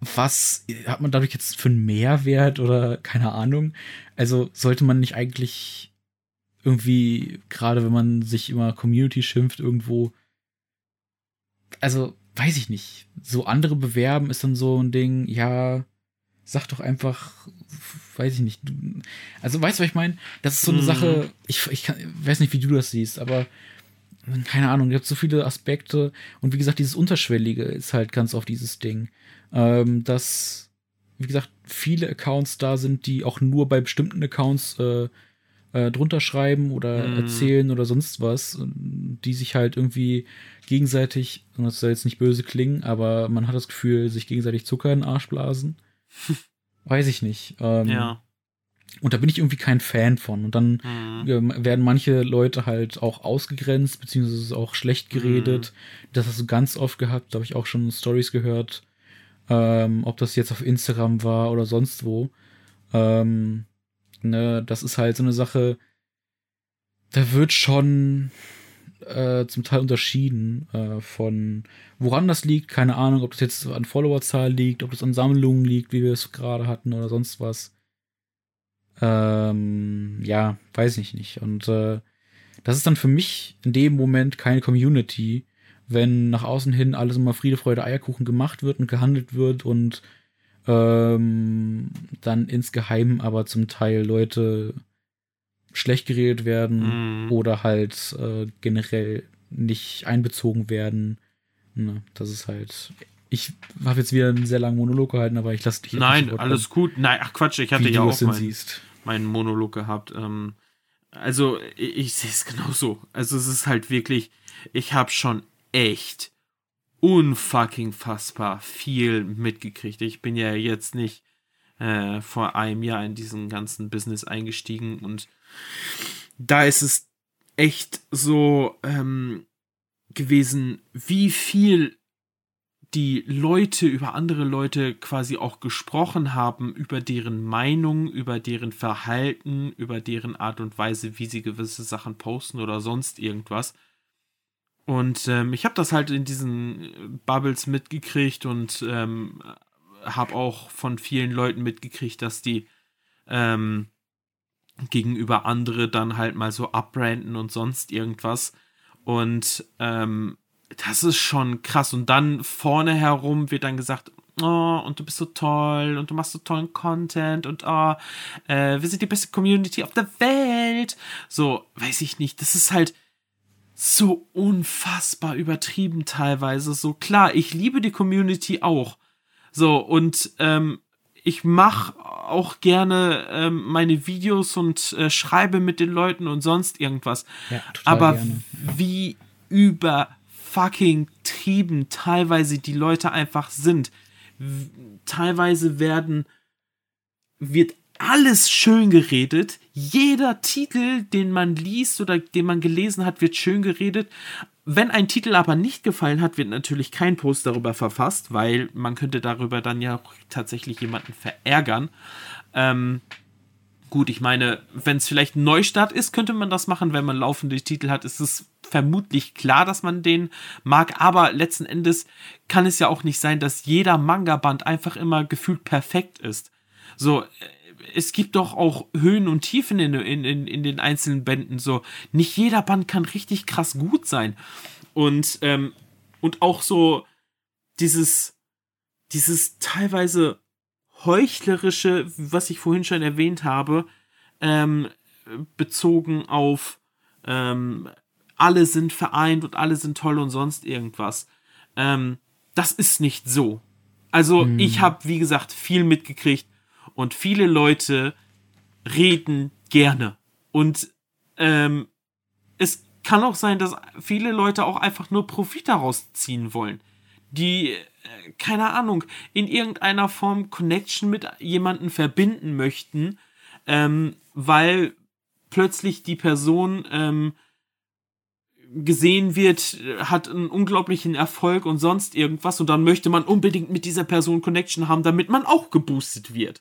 was hat man dadurch jetzt für einen Mehrwert oder keine Ahnung? Also sollte man nicht eigentlich irgendwie, gerade wenn man sich immer Community schimpft, irgendwo, also weiß ich nicht, so andere bewerben ist dann so ein Ding, ja, sag doch einfach, weiß ich nicht. Also weißt du, was ich meine? Das ist so eine mm. Sache, ich, ich kann, weiß nicht, wie du das siehst, aber keine Ahnung, gibt so viele Aspekte und wie gesagt, dieses Unterschwellige ist halt ganz oft dieses Ding, ähm, dass, wie gesagt, viele Accounts da sind, die auch nur bei bestimmten Accounts äh, äh, drunter schreiben oder mm. erzählen oder sonst was, die sich halt irgendwie gegenseitig, und das soll jetzt nicht böse klingen, aber man hat das Gefühl, sich gegenseitig Zucker in den Arsch blasen. (laughs) Weiß ich nicht. Ähm, ja. Und da bin ich irgendwie kein Fan von. Und dann mhm. werden manche Leute halt auch ausgegrenzt, beziehungsweise auch schlecht geredet. Mhm. Das hast du ganz oft gehabt, da habe ich auch schon Stories gehört. Ähm, ob das jetzt auf Instagram war oder sonst wo. Ähm, ne, das ist halt so eine Sache, da wird schon äh, zum Teil unterschieden äh, von woran das liegt, keine Ahnung, ob das jetzt an Followerzahl liegt, ob das an Sammlungen liegt, wie wir es gerade hatten oder sonst was. Ähm, ja, weiß ich nicht. Und äh, das ist dann für mich in dem Moment keine Community, wenn nach außen hin alles immer Friede, Freude, Eierkuchen gemacht wird und gehandelt wird und ähm, dann insgeheim aber zum Teil Leute schlecht geredet werden mm. oder halt äh, generell nicht einbezogen werden. Ne, das ist halt. Ich habe jetzt wieder einen sehr langen Monolog gehalten, aber ich lasse dich. Nein, alles gut. Nein, ach Quatsch, ich hatte ja auch meinen mein Monolog gehabt. Ähm, also ich, ich sehe es genauso. Also es ist halt wirklich, ich habe schon echt unfucking fassbar viel mitgekriegt. Ich bin ja jetzt nicht äh, vor einem Jahr in diesen ganzen Business eingestiegen und da ist es echt so ähm, gewesen, wie viel die Leute über andere Leute quasi auch gesprochen haben, über deren Meinung, über deren Verhalten, über deren Art und Weise, wie sie gewisse Sachen posten oder sonst irgendwas. Und ähm, ich habe das halt in diesen Bubbles mitgekriegt und ähm, habe auch von vielen Leuten mitgekriegt, dass die ähm, gegenüber andere dann halt mal so abbranden und sonst irgendwas. Und ähm, das ist schon krass. Und dann vorne herum wird dann gesagt, oh, und du bist so toll und du machst so tollen Content und oh, äh, wir sind die beste Community auf der Welt. So, weiß ich nicht. Das ist halt so unfassbar übertrieben teilweise. So klar, ich liebe die Community auch. So, und ähm, ich mache auch gerne ähm, meine Videos und äh, schreibe mit den Leuten und sonst irgendwas. Ja, Aber gerne. wie über fucking trieben teilweise die Leute einfach sind. Teilweise werden, wird alles schön geredet. Jeder Titel, den man liest oder den man gelesen hat, wird schön geredet. Wenn ein Titel aber nicht gefallen hat, wird natürlich kein Post darüber verfasst, weil man könnte darüber dann ja auch tatsächlich jemanden verärgern. Ähm, gut, ich meine, wenn es vielleicht ein Neustart ist, könnte man das machen. Wenn man laufende Titel hat, ist es vermutlich klar, dass man den mag. Aber letzten Endes kann es ja auch nicht sein, dass jeder Manga-Band einfach immer gefühlt perfekt ist. So, es gibt doch auch Höhen und Tiefen in, in, in, in den einzelnen Bänden. So, nicht jeder Band kann richtig krass gut sein. Und, ähm, und auch so dieses, dieses teilweise heuchlerische, was ich vorhin schon erwähnt habe, ähm, bezogen auf ähm, alle sind vereint und alle sind toll und sonst irgendwas. Ähm, das ist nicht so. Also hm. ich habe, wie gesagt, viel mitgekriegt und viele Leute reden gerne. Und ähm, es kann auch sein, dass viele Leute auch einfach nur Profit daraus ziehen wollen. Die, äh, keine Ahnung, in irgendeiner Form Connection mit jemandem verbinden möchten, ähm, weil plötzlich die Person ähm, gesehen wird, hat einen unglaublichen Erfolg und sonst irgendwas und dann möchte man unbedingt mit dieser Person Connection haben, damit man auch geboostet wird.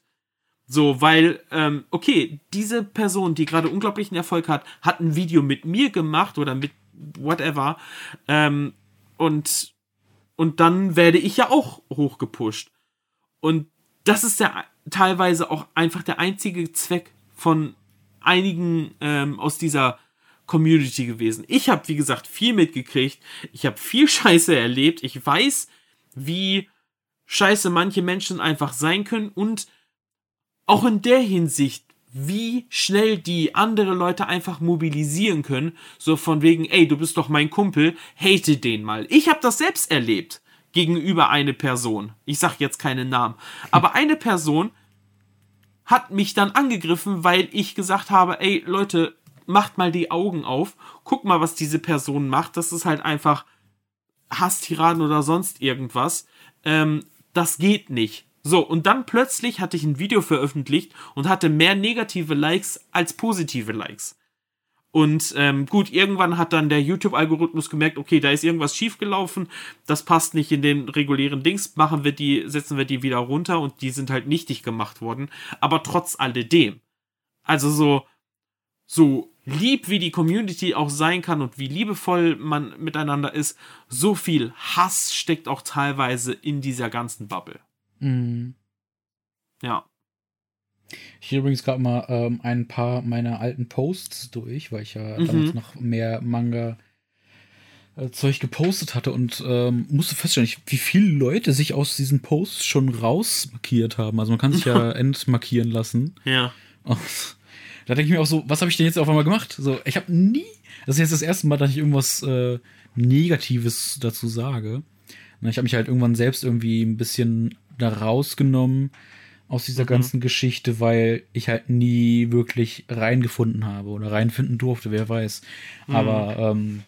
So, weil, ähm, okay, diese Person, die gerade unglaublichen Erfolg hat, hat ein Video mit mir gemacht oder mit whatever. Ähm, und, und dann werde ich ja auch hochgepusht. Und das ist der teilweise auch einfach der einzige Zweck von einigen ähm, aus dieser Community gewesen. Ich habe, wie gesagt, viel mitgekriegt. Ich habe viel (laughs) Scheiße erlebt. Ich weiß, wie scheiße manche Menschen einfach sein können und auch in der Hinsicht, wie schnell die andere Leute einfach mobilisieren können, so von wegen, ey, du bist doch mein Kumpel, hate den mal. Ich habe das selbst erlebt gegenüber eine Person. Ich sag jetzt keinen Namen, aber eine Person hat mich dann angegriffen, weil ich gesagt habe, ey, Leute, macht mal die Augen auf, guck mal, was diese Person macht. Das ist halt einfach Hasstiraden oder sonst irgendwas. Ähm, das geht nicht. So, und dann plötzlich hatte ich ein Video veröffentlicht und hatte mehr negative Likes als positive Likes. Und ähm, gut, irgendwann hat dann der YouTube-Algorithmus gemerkt, okay, da ist irgendwas schiefgelaufen, das passt nicht in den regulären Dings, machen wir die, setzen wir die wieder runter und die sind halt nichtig gemacht worden. Aber trotz alledem. Also so, so lieb wie die Community auch sein kann und wie liebevoll man miteinander ist, so viel Hass steckt auch teilweise in dieser ganzen Bubble. Mhm. Ja. Ich gehe übrigens gerade mal ähm, ein paar meiner alten Posts durch, weil ich ja mhm. damals noch mehr Manga äh, Zeug gepostet hatte und ähm, musste feststellen, wie viele Leute sich aus diesen Posts schon rausmarkiert haben. Also man kann sich ja (laughs) entmarkieren lassen. Ja. Und da denke ich mir auch so, was habe ich denn jetzt auf einmal gemacht? So, ich habe nie, das ist jetzt das erste Mal, dass ich irgendwas äh, Negatives dazu sage. Ich habe mich halt irgendwann selbst irgendwie ein bisschen da rausgenommen aus dieser mhm. ganzen Geschichte, weil ich halt nie wirklich reingefunden habe oder reinfinden durfte, wer weiß. Mhm. Aber ähm,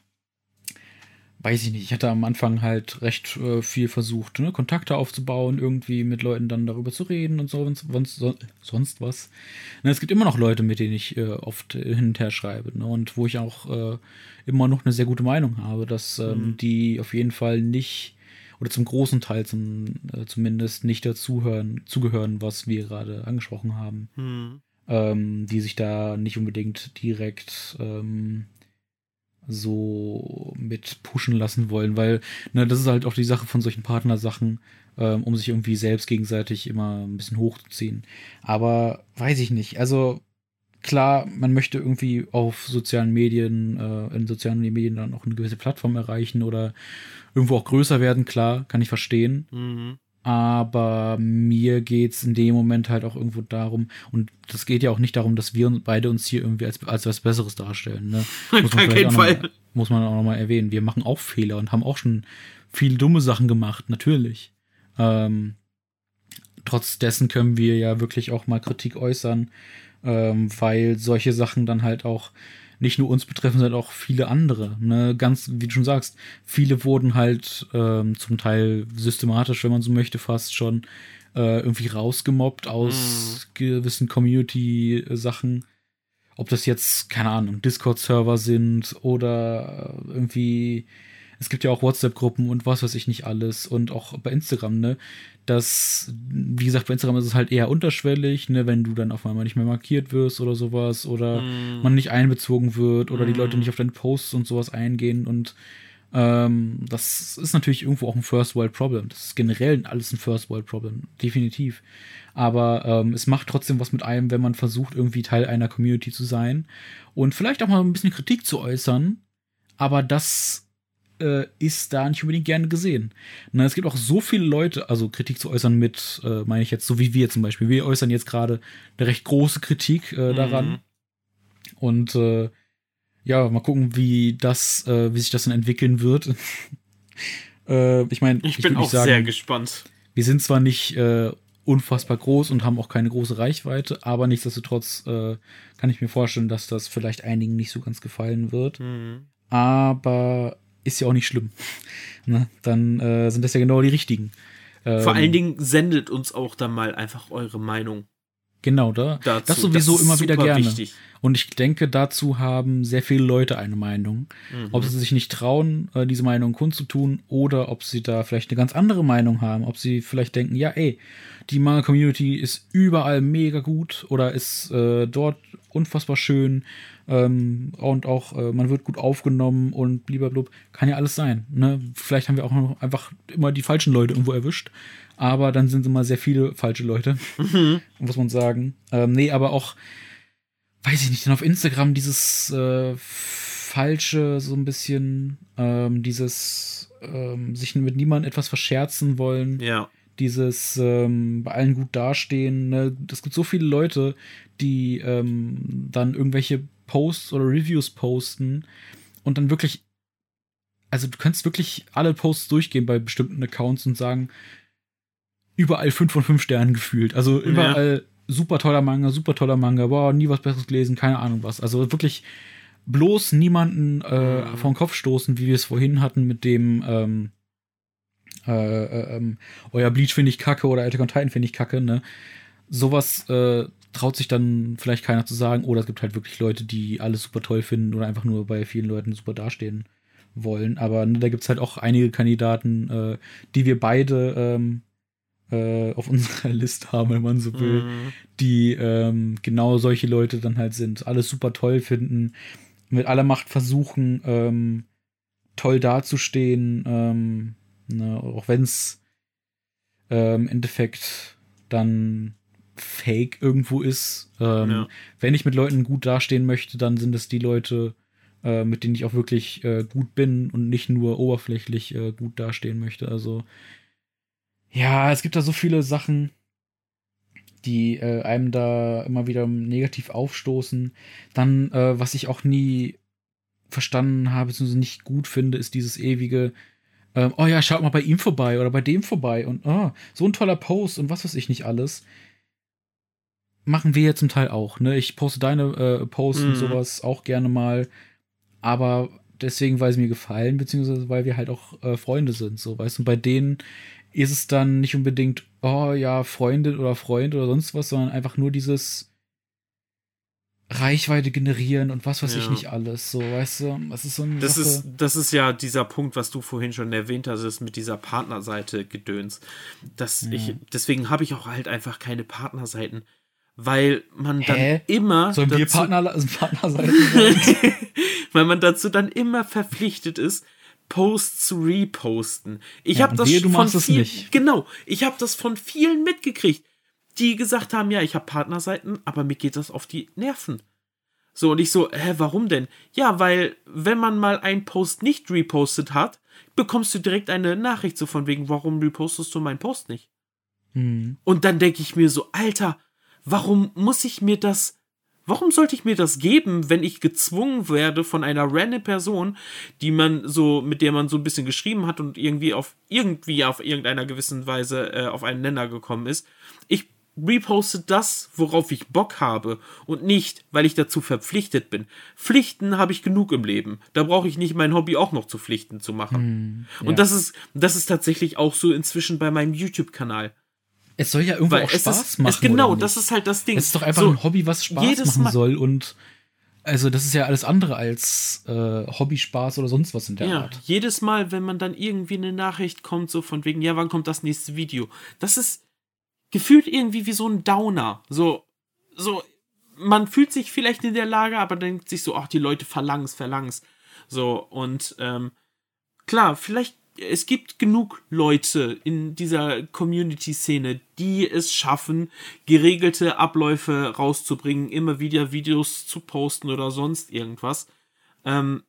weiß ich nicht, ich hatte am Anfang halt recht äh, viel versucht, ne, Kontakte aufzubauen, irgendwie mit Leuten dann darüber zu reden und so, sonst, so, sonst was. Ne, es gibt immer noch Leute, mit denen ich äh, oft hin und her schreibe ne, und wo ich auch äh, immer noch eine sehr gute Meinung habe, dass ähm, mhm. die auf jeden Fall nicht oder zum großen Teil zum, äh, zumindest nicht dazuhören, zugehören, was wir gerade angesprochen haben. Mhm. Ähm, die sich da nicht unbedingt direkt ähm, so mit pushen lassen wollen, weil ne, das ist halt auch die Sache von solchen Partnersachen, ähm, um sich irgendwie selbst gegenseitig immer ein bisschen hochzuziehen. Aber weiß ich nicht. Also klar, man möchte irgendwie auf sozialen Medien, äh, in sozialen Medien dann auch eine gewisse Plattform erreichen oder irgendwo auch größer werden, klar, kann ich verstehen. Mhm. Aber mir geht es in dem Moment halt auch irgendwo darum, und das geht ja auch nicht darum, dass wir beide uns hier irgendwie als, als was Besseres darstellen. Ne? (laughs) Muss man, keinen Fall. Mal, muss man auch nochmal erwähnen. Wir machen auch Fehler und haben auch schon viele dumme Sachen gemacht, natürlich. Ähm, trotz dessen können wir ja wirklich auch mal Kritik äußern, ähm, weil solche Sachen dann halt auch nicht nur uns betreffen, sondern auch viele andere. Ne? Ganz, wie du schon sagst, viele wurden halt ähm, zum Teil systematisch, wenn man so möchte, fast schon äh, irgendwie rausgemobbt aus mhm. gewissen Community-Sachen. Ob das jetzt, keine Ahnung, Discord-Server sind oder irgendwie es gibt ja auch WhatsApp-Gruppen und was weiß ich nicht alles und auch bei Instagram, ne? Das, wie gesagt, bei Instagram ist es halt eher unterschwellig, ne, wenn du dann auf einmal nicht mehr markiert wirst oder sowas oder mm. man nicht einbezogen wird oder mm. die Leute nicht auf deine Posts und sowas eingehen und ähm, das ist natürlich irgendwo auch ein First World Problem. Das ist generell alles ein First World Problem, definitiv. Aber ähm, es macht trotzdem was mit einem, wenn man versucht, irgendwie Teil einer Community zu sein und vielleicht auch mal ein bisschen Kritik zu äußern. Aber das äh, ist da nicht unbedingt gerne gesehen. Na, es gibt auch so viele Leute, also Kritik zu äußern mit, äh, meine ich jetzt, so wie wir zum Beispiel. Wir äußern jetzt gerade eine recht große Kritik äh, daran. Mhm. Und äh, ja, mal gucken, wie das, äh, wie sich das dann entwickeln wird. (laughs) äh, ich meine, ich, ich bin auch sagen, sehr gespannt. Wir sind zwar nicht unfassbar groß und haben auch keine große Reichweite, aber nichtsdestotrotz äh, kann ich mir vorstellen, dass das vielleicht einigen nicht so ganz gefallen wird. Mhm. Aber ist ja auch nicht schlimm. ne? Dann äh, sind das ja genau die richtigen. Ähm, Vor allen Dingen sendet uns auch dann mal einfach eure Meinung. Genau, da. Dazu. Das sowieso das immer wieder gerne. Wichtig. Und ich denke, dazu haben sehr viele Leute eine Meinung. Mhm. Ob sie sich nicht trauen, äh, diese Meinung kundzutun, oder ob sie da vielleicht eine ganz andere Meinung haben. Ob sie vielleicht denken, ja, ey, die Manga-Community ist überall mega gut oder ist äh, dort unfassbar schön ähm, und auch äh, man wird gut aufgenommen und blub. Kann ja alles sein. Ne? Vielleicht haben wir auch noch einfach immer die falschen Leute irgendwo erwischt, aber dann sind immer sehr viele falsche Leute, mhm. (laughs) (laughs) muss man sagen. Ähm, nee, aber auch, weiß ich nicht, dann auf Instagram dieses äh, falsche, so ein bisschen, ähm, dieses ähm, sich mit niemandem etwas verscherzen wollen. Ja dieses ähm, bei allen gut dastehen. Ne? Es gibt so viele Leute, die ähm, dann irgendwelche Posts oder Reviews posten und dann wirklich, also du kannst wirklich alle Posts durchgehen bei bestimmten Accounts und sagen, überall 5 von 5 Sternen gefühlt. Also überall ja. super toller Manga, super toller Manga, boah, nie was Besseres gelesen, keine Ahnung was. Also wirklich bloß niemanden äh, mhm. vor den Kopf stoßen, wie wir es vorhin hatten mit dem, ähm, äh, äh, ähm, euer Bleach finde ich kacke oder Attack on Titan finde ich kacke, ne? Sowas äh, traut sich dann vielleicht keiner zu sagen. Oder es gibt halt wirklich Leute, die alles super toll finden oder einfach nur bei vielen Leuten super dastehen wollen. Aber ne, da gibt es halt auch einige Kandidaten, äh, die wir beide ähm, äh, auf (laughs) unserer Liste haben, wenn man so will, mhm. die ähm, genau solche Leute dann halt sind. Alles super toll finden, mit aller Macht versuchen, ähm, toll dazustehen, ähm, ne, auch wenn es äh, im Endeffekt dann fake irgendwo ist. Ähm, ja. Wenn ich mit Leuten gut dastehen möchte, dann sind es die Leute, äh, mit denen ich auch wirklich äh, gut bin und nicht nur oberflächlich äh, gut dastehen möchte. Also ja, es gibt da so viele Sachen, die äh, einem da immer wieder negativ aufstoßen. Dann, äh, was ich auch nie verstanden habe, beziehungsweise nicht gut finde, ist dieses ewige, ähm, oh ja, schaut mal bei ihm vorbei oder bei dem vorbei und oh, so ein toller Post und was weiß ich nicht alles machen wir ja zum Teil auch. Ne? Ich poste deine äh, Posts mhm. und sowas auch gerne mal. Aber deswegen, weil sie mir gefallen, beziehungsweise weil wir halt auch äh, Freunde sind, so, weißt du, und bei denen ist es dann nicht unbedingt, oh ja, Freundin oder Freund oder sonst was, sondern einfach nur dieses Reichweite generieren und was weiß ja. ich nicht alles, so, weißt du, das ist so ein. Das ist, das ist ja dieser Punkt, was du vorhin schon erwähnt hast, mit dieser Partnerseite gedöns. Das ja. ich, deswegen habe ich auch halt einfach keine Partnerseiten weil man dann Hä? immer. Sollen wir Partner, (laughs) Partner sein? (laughs) weil man dazu dann immer verpflichtet ist, Posts zu reposten. Ich ja, habe das wir, von vielen, genau, ich habe das von vielen mitgekriegt, die gesagt haben, ja, ich habe Partnerseiten, aber mir geht das auf die Nerven. So und ich so, hä, warum denn? Ja, weil wenn man mal einen Post nicht repostet hat, bekommst du direkt eine Nachricht so von wegen, warum repostest du meinen Post nicht? Hm. Und dann denke ich mir so, Alter, warum muss ich mir das Warum sollte ich mir das geben, wenn ich gezwungen werde von einer random Person, die man so, mit der man so ein bisschen geschrieben hat und irgendwie auf irgendwie auf irgendeiner gewissen Weise äh, auf einen Nenner gekommen ist? Ich reposte das, worauf ich Bock habe und nicht, weil ich dazu verpflichtet bin. Pflichten habe ich genug im Leben. Da brauche ich nicht mein Hobby auch noch zu Pflichten zu machen. Mm, ja. Und das ist, das ist tatsächlich auch so inzwischen bei meinem YouTube-Kanal. Es soll ja irgendwo Weil auch Spaß ist, machen. genau, das ist halt das Ding. Es ist doch einfach so, ein Hobby, was Spaß machen Mal soll und also das ist ja alles andere als äh, Hobby-Spaß oder sonst was in der ja, Art. Jedes Mal, wenn man dann irgendwie eine Nachricht kommt, so von wegen, ja, wann kommt das nächste Video? Das ist gefühlt irgendwie wie so ein Downer. So, so, man fühlt sich vielleicht in der Lage, aber denkt sich so, ach, die Leute verlangen's, verlangen's. So, und ähm, klar, vielleicht es gibt genug Leute in dieser Community-Szene, die es schaffen, geregelte Abläufe rauszubringen, immer wieder Videos zu posten oder sonst irgendwas. Ähm,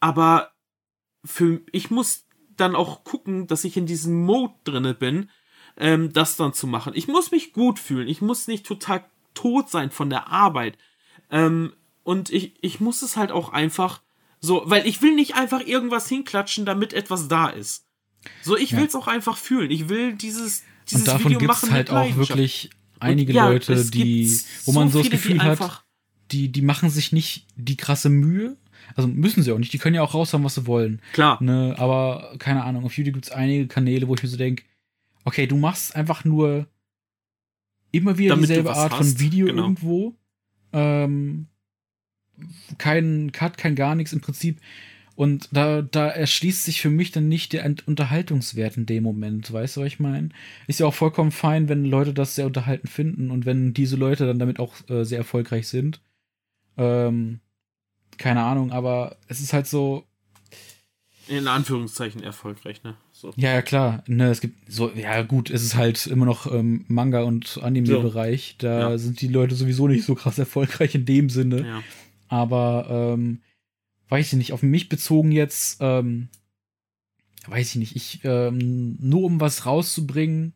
aber für, ich muss dann auch gucken, dass ich in diesem Mode drinne bin, ähm, das dann zu machen. Ich muss mich gut fühlen. Ich muss nicht total tot sein von der Arbeit. Ähm, und ich, ich muss es halt auch einfach so, weil ich will nicht einfach irgendwas hinklatschen, damit etwas da ist. So, ich ja. will es auch einfach fühlen. Ich will dieses, dieses Und davon Video gibt's machen halt auch wirklich einige ja, Leute, die, wo man so das Gefühl hat, die, die machen sich nicht die krasse Mühe. Also müssen sie auch nicht, die können ja auch raushauen, was sie wollen. Klar. Ne, aber keine Ahnung, auf YouTube gibt es einige Kanäle, wo ich mir so denke, okay, du machst einfach nur immer wieder Damit dieselbe Art hast. von Video genau. irgendwo. Ähm, kein Cut, kein gar nichts im Prinzip. Und da, da erschließt sich für mich dann nicht der Unterhaltungswert in dem Moment, weißt du, was ich meine? Ist ja auch vollkommen fein, wenn Leute das sehr unterhalten finden und wenn diese Leute dann damit auch äh, sehr erfolgreich sind. Ähm, keine Ahnung, aber es ist halt so. In Anführungszeichen erfolgreich, ne? So. Ja, ja, klar. Ne, es gibt so, ja gut, es ist halt immer noch ähm, Manga- und Anime-Bereich. So. Da ja. sind die Leute sowieso nicht so krass erfolgreich in dem Sinne. Ja. Aber ähm, weiß ich nicht, auf mich bezogen jetzt, ähm, weiß ich nicht, ich, ähm, nur um was rauszubringen,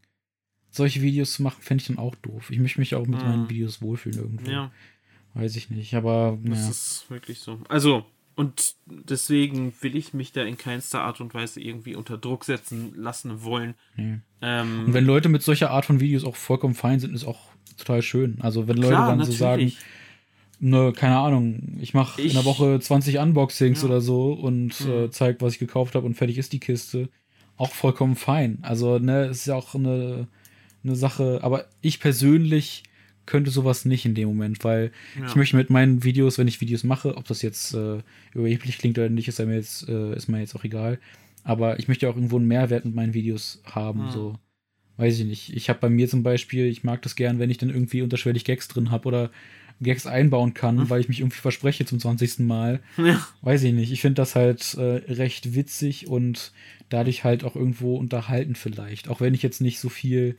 solche Videos zu machen, fände ich dann auch doof. Ich möchte mich auch mit mhm. meinen Videos wohlfühlen irgendwo. Ja. Weiß ich nicht, aber. Das ja. ist wirklich so. Also, und deswegen will ich mich da in keinster Art und Weise irgendwie unter Druck setzen lassen wollen. Nee. Ähm, und wenn Leute mit solcher Art von Videos auch vollkommen fein sind, ist auch total schön. Also wenn Leute klar, dann natürlich. so sagen, ne, keine Ahnung, ich mache in der Woche 20 Unboxings ja. oder so und mhm. äh, zeig, was ich gekauft habe und fertig ist die Kiste. Auch vollkommen fein. Also, ne, ist ja auch eine, eine Sache, aber ich persönlich könnte sowas nicht in dem Moment, weil ja. ich möchte mit meinen Videos, wenn ich Videos mache, ob das jetzt äh, überheblich klingt oder nicht, ist mir jetzt, äh, ist mir jetzt auch egal. Aber ich möchte auch irgendwo einen Mehrwert mit meinen Videos haben, mhm. so. Weiß ich nicht. Ich habe bei mir zum Beispiel, ich mag das gern, wenn ich dann irgendwie unterschwellig Gags drin habe oder Gags einbauen kann, mhm. weil ich mich irgendwie verspreche zum 20. Mal. Ja. Weiß ich nicht. Ich finde das halt äh, recht witzig und dadurch halt auch irgendwo unterhaltend vielleicht. Auch wenn ich jetzt nicht so viel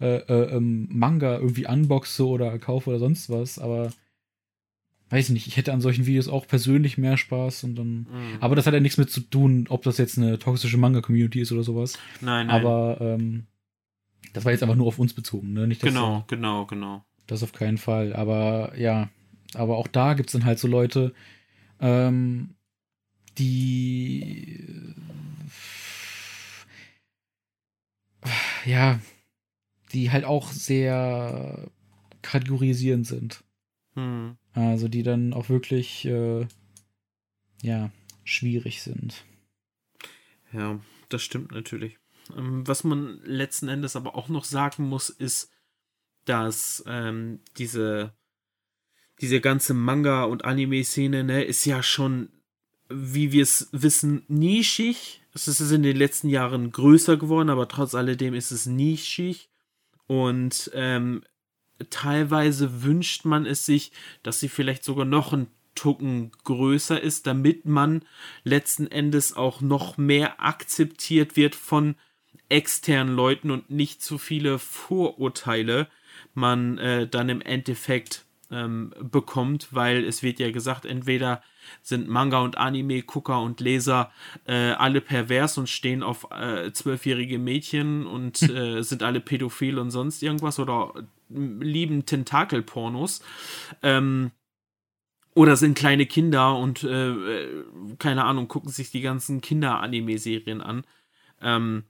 äh, äh, ähm, Manga irgendwie unboxe oder kaufe oder sonst was, aber weiß ich nicht, ich hätte an solchen Videos auch persönlich mehr Spaß und dann. Mhm. Aber das hat ja nichts mit zu tun, ob das jetzt eine toxische Manga-Community ist oder sowas. Nein, nein. Aber ähm, das war jetzt einfach nur auf uns bezogen, ne? Nicht, genau, da, genau, genau. Das auf keinen Fall. Aber ja, aber auch da gibt es dann halt so Leute, ähm, die ja, die halt auch sehr kategorisierend sind. Hm. Also die dann auch wirklich, äh, ja, schwierig sind. Ja, das stimmt natürlich. Ähm, was man letzten Endes aber auch noch sagen muss, ist, dass ähm, diese, diese ganze Manga- und Anime-Szene, ne, ist ja schon, wie wir es wissen, nischig. Es ist in den letzten Jahren größer geworden, aber trotz alledem ist es nischig. Und ähm, teilweise wünscht man es sich, dass sie vielleicht sogar noch ein Tucken größer ist, damit man letzten Endes auch noch mehr akzeptiert wird von externen Leuten und nicht zu viele Vorurteile man äh, dann im Endeffekt ähm, bekommt, weil es wird ja gesagt, entweder sind Manga und Anime, Gucker und Leser äh, alle pervers und stehen auf äh, zwölfjährige Mädchen und (laughs) äh, sind alle pädophil und sonst irgendwas oder lieben Tentakelpornos. Ähm, oder sind kleine Kinder und äh, äh, keine Ahnung, gucken sich die ganzen Kinder-Anime-Serien an. Ähm,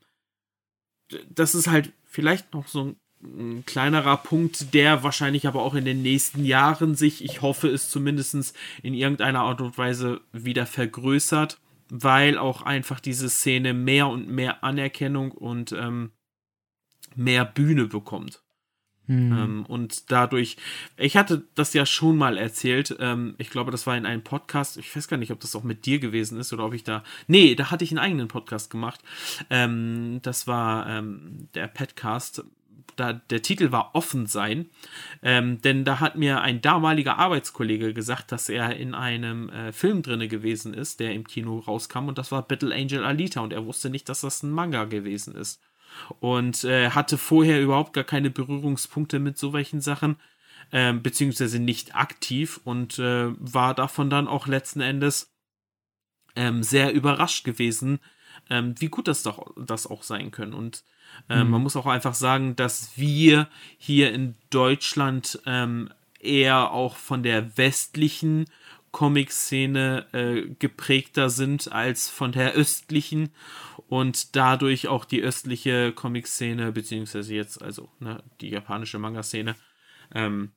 das ist halt vielleicht noch so ein ein kleinerer Punkt, der wahrscheinlich aber auch in den nächsten Jahren sich, ich hoffe es zumindest in irgendeiner Art und Weise wieder vergrößert, weil auch einfach diese Szene mehr und mehr Anerkennung und ähm, mehr Bühne bekommt. Hm. Ähm, und dadurch, ich hatte das ja schon mal erzählt, ähm, ich glaube, das war in einem Podcast, ich weiß gar nicht, ob das auch mit dir gewesen ist oder ob ich da, nee, da hatte ich einen eigenen Podcast gemacht. Ähm, das war ähm, der Podcast da, der Titel war Offen sein, ähm, denn da hat mir ein damaliger Arbeitskollege gesagt, dass er in einem äh, Film drinne gewesen ist, der im Kino rauskam und das war Battle Angel Alita und er wusste nicht, dass das ein Manga gewesen ist. Und äh, hatte vorher überhaupt gar keine Berührungspunkte mit so welchen Sachen, äh, beziehungsweise nicht aktiv und äh, war davon dann auch letzten Endes ähm, sehr überrascht gewesen, ähm, wie gut das doch das auch sein können. Und äh, mhm. Man muss auch einfach sagen, dass wir hier in Deutschland ähm, eher auch von der westlichen Comic-Szene äh, geprägter sind als von der östlichen und dadurch auch die östliche Comic-Szene, beziehungsweise jetzt also ne, die japanische Manga-Szene, ähm,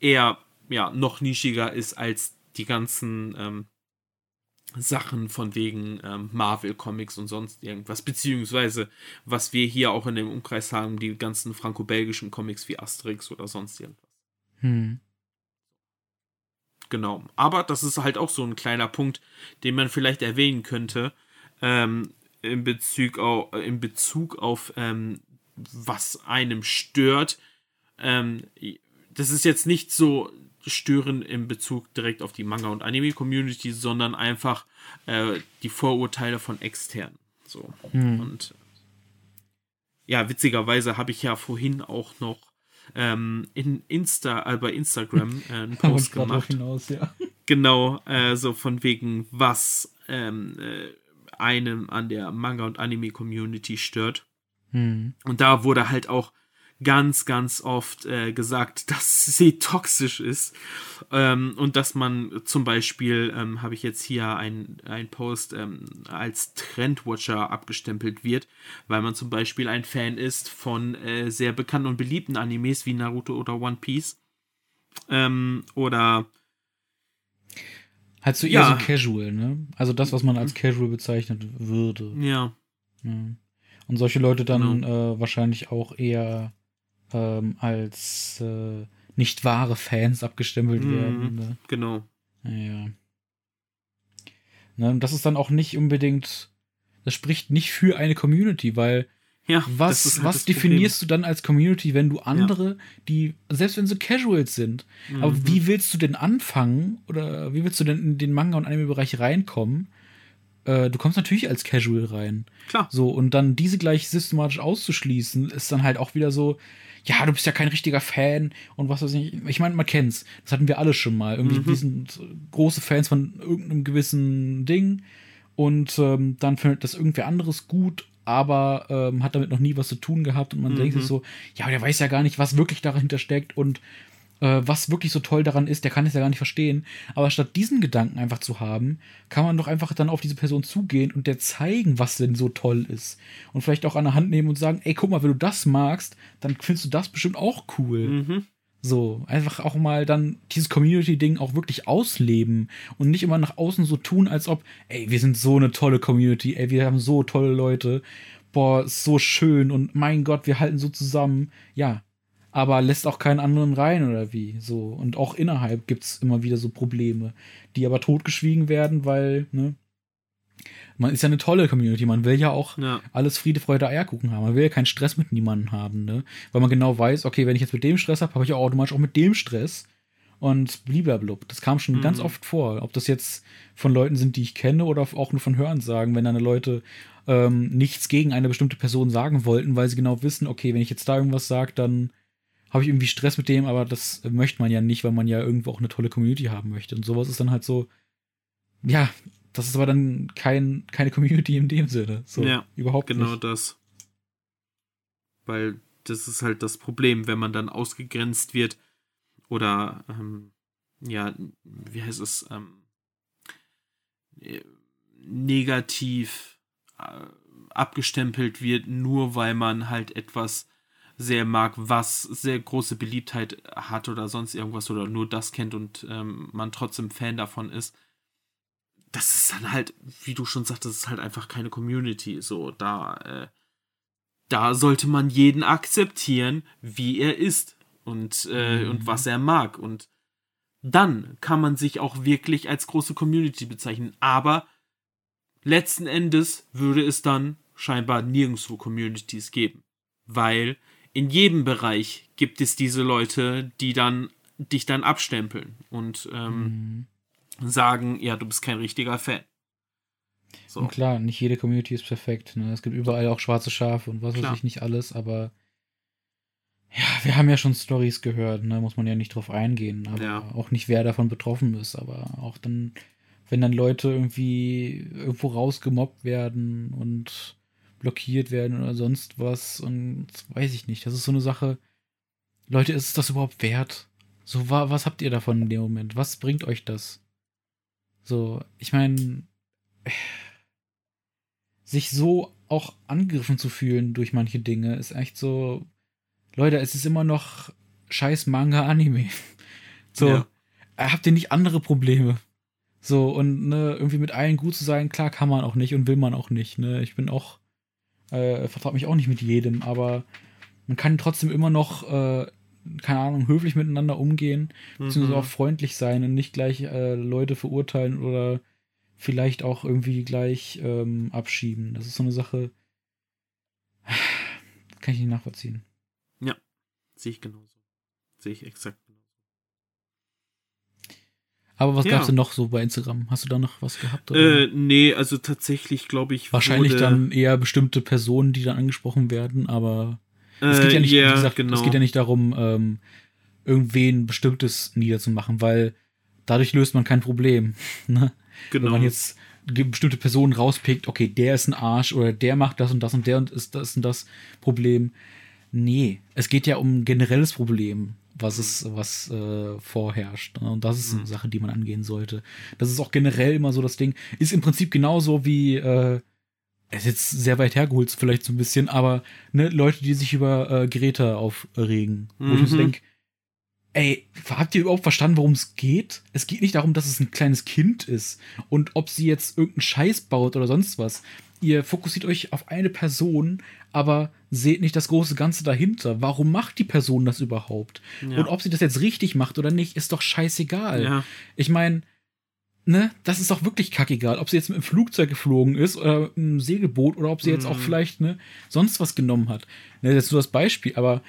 eher ja, noch nischiger ist als die ganzen ähm, Sachen von wegen ähm, Marvel Comics und sonst irgendwas, beziehungsweise was wir hier auch in dem Umkreis haben, die ganzen franco-belgischen Comics wie Asterix oder sonst irgendwas. Hm. Genau. Aber das ist halt auch so ein kleiner Punkt, den man vielleicht erwähnen könnte, ähm, in Bezug auf, in Bezug auf ähm, was einem stört. Ähm, das ist jetzt nicht so stören in Bezug direkt auf die Manga- und Anime-Community, sondern einfach äh, die Vorurteile von externen. So. Hm. Und ja, witzigerweise habe ich ja vorhin auch noch ähm, in Insta, äh, bei Instagram äh, einen (laughs) Post gemacht. Hinaus, ja. Genau, äh, so von wegen, was ähm, äh, einem an der Manga- und Anime-Community stört. Hm. Und da wurde halt auch ganz, ganz oft äh, gesagt, (laughs) dass sie toxisch ist ähm, und dass man zum Beispiel, ähm, habe ich jetzt hier ein, ein Post, ähm, als Trendwatcher abgestempelt wird, weil man zum Beispiel ein Fan ist von äh, sehr bekannten und beliebten Animes wie Naruto oder One Piece ähm, oder Halt so eher ja. so casual, ne? Also das, was man als casual bezeichnet würde. Ja. ja. Und solche Leute dann genau. äh, wahrscheinlich auch eher ähm, als äh, nicht wahre Fans abgestempelt mhm, werden. Ne? Genau. Ja. Ne, und das ist dann auch nicht unbedingt, das spricht nicht für eine Community, weil ja, was, halt was definierst Problem. du dann als Community, wenn du andere, ja. die, selbst wenn sie Casuals sind, mhm. aber wie willst du denn anfangen oder wie willst du denn in den Manga- und Anime-Bereich reinkommen, äh, du kommst natürlich als Casual rein. Klar. So, und dann diese gleich systematisch auszuschließen, ist dann halt auch wieder so, ja, du bist ja kein richtiger Fan und was weiß ich. Ich meine, man kennt's. Das hatten wir alle schon mal. Irgendwie, mhm. wir sind große Fans von irgendeinem gewissen Ding und ähm, dann findet das irgendwer anderes gut, aber ähm, hat damit noch nie was zu tun gehabt und man mhm. denkt sich so, ja, der weiß ja gar nicht, was wirklich dahinter steckt und äh, was wirklich so toll daran ist, der kann es ja gar nicht verstehen. Aber statt diesen Gedanken einfach zu haben, kann man doch einfach dann auf diese Person zugehen und der zeigen, was denn so toll ist. Und vielleicht auch an der Hand nehmen und sagen, ey, guck mal, wenn du das magst, dann findest du das bestimmt auch cool. Mhm. So, einfach auch mal dann dieses Community-Ding auch wirklich ausleben und nicht immer nach außen so tun, als ob, ey, wir sind so eine tolle Community, ey, wir haben so tolle Leute, boah, ist so schön und mein Gott, wir halten so zusammen. Ja, aber lässt auch keinen anderen rein oder wie. So. Und auch innerhalb gibt es immer wieder so Probleme, die aber totgeschwiegen werden, weil, ne, man ist ja eine tolle Community. Man will ja auch ja. alles Friede, Freude, Eierkuchen haben. Man will ja keinen Stress mit niemandem haben, ne? Weil man genau weiß, okay, wenn ich jetzt mit dem Stress habe, habe ich auch automatisch auch mit dem Stress. Und bliblablub. Das kam schon mhm. ganz oft vor. Ob das jetzt von Leuten sind, die ich kenne, oder auch nur von Hören sagen, wenn dann Leute ähm, nichts gegen eine bestimmte Person sagen wollten, weil sie genau wissen, okay, wenn ich jetzt da irgendwas sage, dann habe ich irgendwie Stress mit dem, aber das möchte man ja nicht, weil man ja irgendwo auch eine tolle Community haben möchte. Und sowas ist dann halt so, ja, das ist aber dann kein, keine Community in dem Sinne. So, ja, überhaupt genau nicht. das. Weil das ist halt das Problem, wenn man dann ausgegrenzt wird oder, ähm, ja, wie heißt es, ähm, negativ äh, abgestempelt wird, nur weil man halt etwas sehr mag, was sehr große Beliebtheit hat oder sonst irgendwas oder nur das kennt und ähm, man trotzdem Fan davon ist. Das ist dann halt, wie du schon sagtest, das ist halt einfach keine Community. So, da, äh, da sollte man jeden akzeptieren, wie er ist und, äh, mhm. und was er mag. Und dann kann man sich auch wirklich als große Community bezeichnen. Aber letzten Endes würde es dann scheinbar nirgendwo Communities geben. Weil in jedem Bereich gibt es diese Leute, die dann dich dann abstempeln und ähm, mhm. sagen, ja, du bist kein richtiger Fan. So. Und klar, nicht jede Community ist perfekt. Ne? Es gibt überall auch schwarze Schafe und was klar. weiß ich nicht alles, aber ja, wir haben ja schon Stories gehört, ne? muss man ja nicht drauf eingehen, aber ja. auch nicht, wer davon betroffen ist, aber auch dann, wenn dann Leute irgendwie irgendwo rausgemobbt werden und blockiert werden oder sonst was und weiß ich nicht. Das ist so eine Sache. Leute, ist es das überhaupt wert? So, was habt ihr davon in dem Moment? Was bringt euch das? So, ich meine, (sighs) sich so auch angegriffen zu fühlen durch manche Dinge ist echt so. Leute, es ist immer noch scheiß Manga-Anime. (laughs) So, ja. habt ihr nicht andere Probleme? So, und ne, irgendwie mit allen gut zu sein, klar kann man auch nicht und will man auch nicht. Ne? Ich bin auch äh, vertraut mich auch nicht mit jedem, aber man kann trotzdem immer noch, äh, keine Ahnung, höflich miteinander umgehen, beziehungsweise mhm. auch freundlich sein und nicht gleich äh, Leute verurteilen oder vielleicht auch irgendwie gleich ähm, abschieben. Das ist so eine Sache, (sighs) kann ich nicht nachvollziehen. Ja, sehe ich genauso. Sehe ich exakt. Aber was Ja. gab's denn noch so bei Instagram? Hast du da noch was gehabt? Äh, nee, also tatsächlich glaube ich. Wahrscheinlich dann eher bestimmte Personen, die dann angesprochen werden, aber es Äh, geht ja nicht, ja, wie gesagt, genau. es geht ja nicht darum, ähm, irgendwen Bestimmtes niederzumachen, weil dadurch löst man kein Problem. (laughs) Ne? Wenn genau. man jetzt bestimmte Personen rauspickt, okay, der ist ein Arsch oder der macht das und das und der und ist das und das Problem. Nee, es geht ja um ein generelles Problem, was es, was äh, vorherrscht. ne? Und das ist eine Sache, die man angehen sollte. Das ist auch generell immer so das Ding. Ist im Prinzip genauso wie, äh, es ist jetzt sehr weit hergeholt, vielleicht so ein bisschen, aber ne, Leute, die sich über äh, Geräte aufregen, wo ich mir Mhm. denke, ey, habt ihr überhaupt verstanden, worum es geht? Es geht nicht darum, dass es ein kleines Kind ist und ob sie jetzt irgendeinen Scheiß baut oder sonst was. Ihr fokussiert euch auf eine Person, aber seht nicht das große Ganze dahinter. Warum macht die Person das überhaupt? Ja. Und ob sie das jetzt richtig macht oder nicht, ist doch scheißegal. Ja. Ich meine, ne, das ist doch wirklich kackegal, ob sie jetzt mit dem Flugzeug geflogen ist oder mit einem Segelboot oder ob sie jetzt auch Mhm. vielleicht ne, sonst was genommen hat. Ne, das ist nur das Beispiel, aber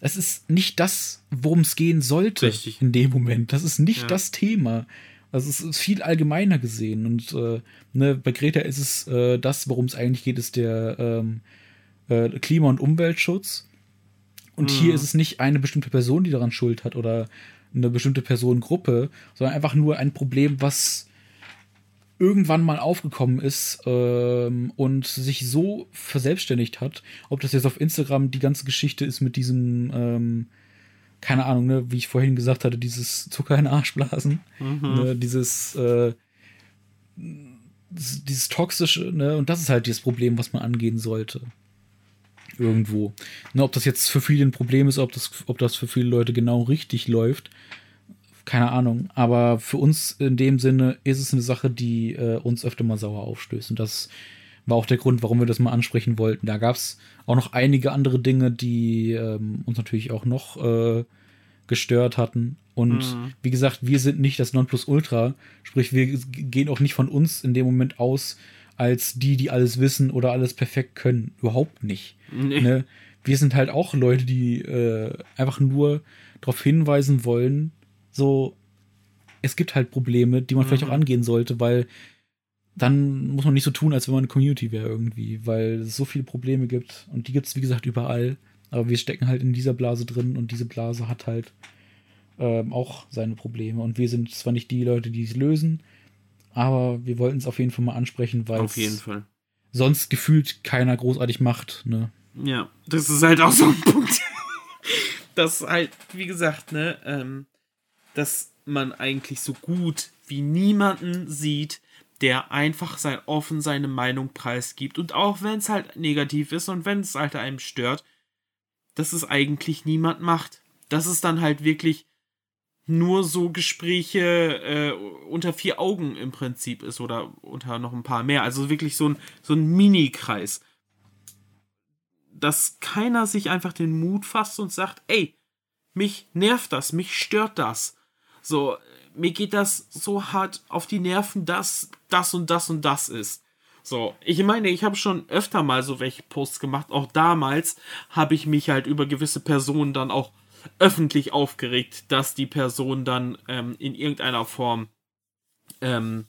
das ist nicht das, worum es gehen sollte Richtig. in dem Moment. Das ist nicht Ja. das Thema. Also es ist viel allgemeiner gesehen. Und äh, ne, bei Greta ist es äh, das, worum es eigentlich geht, ist der ähm, äh, Klima- und Umweltschutz. Und Mhm. hier ist es nicht eine bestimmte Person, die daran Schuld hat oder eine bestimmte Personengruppe, sondern einfach nur ein Problem, was irgendwann mal aufgekommen ist ähm, und sich so verselbstständigt hat. Ob das jetzt auf Instagram die ganze Geschichte ist mit diesem, ähm, keine Ahnung, ne, wie ich vorhin gesagt hatte, dieses Zucker in den Arsch blasen, Mhm. ne, dieses, äh, dieses dieses toxische, ne, und das ist halt das Problem, was man angehen sollte. Irgendwo. Ne, ob das jetzt für viele ein Problem ist, ob das, ob das für viele Leute genau richtig läuft, keine Ahnung. Aber für uns in dem Sinne ist es eine Sache, die äh, uns öfter mal sauer aufstößt. Und das war auch der Grund, warum wir das mal ansprechen wollten. Da gab es auch noch einige andere Dinge, die ähm, uns natürlich auch noch äh, gestört hatten. Und Mhm. wie gesagt, wir sind nicht das Nonplusultra. Sprich, wir gehen auch nicht von uns in dem Moment aus als die, die alles wissen oder alles perfekt können. Überhaupt nicht. Nee. Ne? Wir sind halt auch Leute, die äh, einfach nur darauf hinweisen wollen, so, es gibt halt Probleme, die man vielleicht Mhm. auch angehen sollte, weil dann muss man nicht so tun, als wenn man eine Community wäre irgendwie, weil es so viele Probleme gibt und die gibt es, wie gesagt, überall. Aber wir stecken halt in dieser Blase drin und diese Blase hat halt ähm, auch seine Probleme. Und wir sind zwar nicht die Leute, die es lösen, aber wir wollten es auf jeden Fall mal ansprechen, weil es Fall. sonst gefühlt keiner großartig macht. Ne? Ja, das ist halt auch so ein (laughs) Punkt. dass halt, wie gesagt, ne, ähm, dass man eigentlich so gut wie niemanden sieht, der einfach sein offen seine Meinung preisgibt. Und auch wenn es halt negativ ist und wenn es halt einem stört, dass es eigentlich niemand macht. Dass es dann halt wirklich nur so Gespräche äh, unter vier Augen im Prinzip ist oder unter noch ein paar mehr. Also wirklich so ein, so ein Mini-Kreis dass keiner sich einfach den Mut fasst und sagt, ey, mich nervt das, mich stört das. So, mir geht das so hart auf die Nerven, dass das und das und das ist. So, ich meine, ich habe schon öfter mal so welche Posts gemacht. Auch damals habe ich mich halt über gewisse Personen dann auch öffentlich aufgeregt, dass die Person dann ähm, in irgendeiner Form ähm,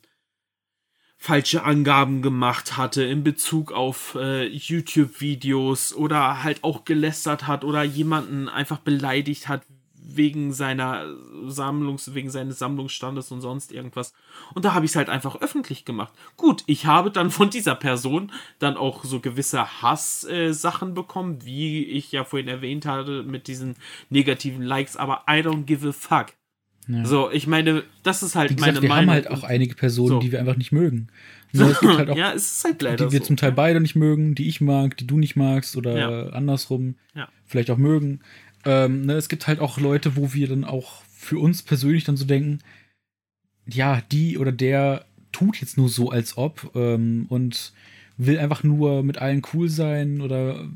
falsche Angaben gemacht hatte in Bezug auf äh, YouTube-Videos oder halt auch gelästert hat oder jemanden einfach beleidigt hat wegen seiner Sammlungs, wegen seines Sammlungsstandes und sonst irgendwas. Und da habe ich es halt einfach öffentlich gemacht. Gut, ich habe dann von dieser Person dann auch so gewisse Hass-Sachen bekommen, wie ich ja vorhin erwähnt hatte, mit diesen negativen Likes, aber I don't give a fuck. Ja. So, ich meine, das ist halt Wie gesagt, meine wir Meinung. haben halt auch einige Personen, So. die wir einfach nicht mögen. Ne, es gibt halt (laughs) auch ja, es ist halt leider die wir so. zum Teil beide nicht mögen, die ich mag, die du nicht magst oder Ja. andersrum Ja. vielleicht auch mögen. Ähm, ne, es gibt halt auch Leute, wo wir dann auch für uns persönlich dann so denken, ja, die oder der tut jetzt nur so, als ob ähm, und will einfach nur mit allen cool sein oder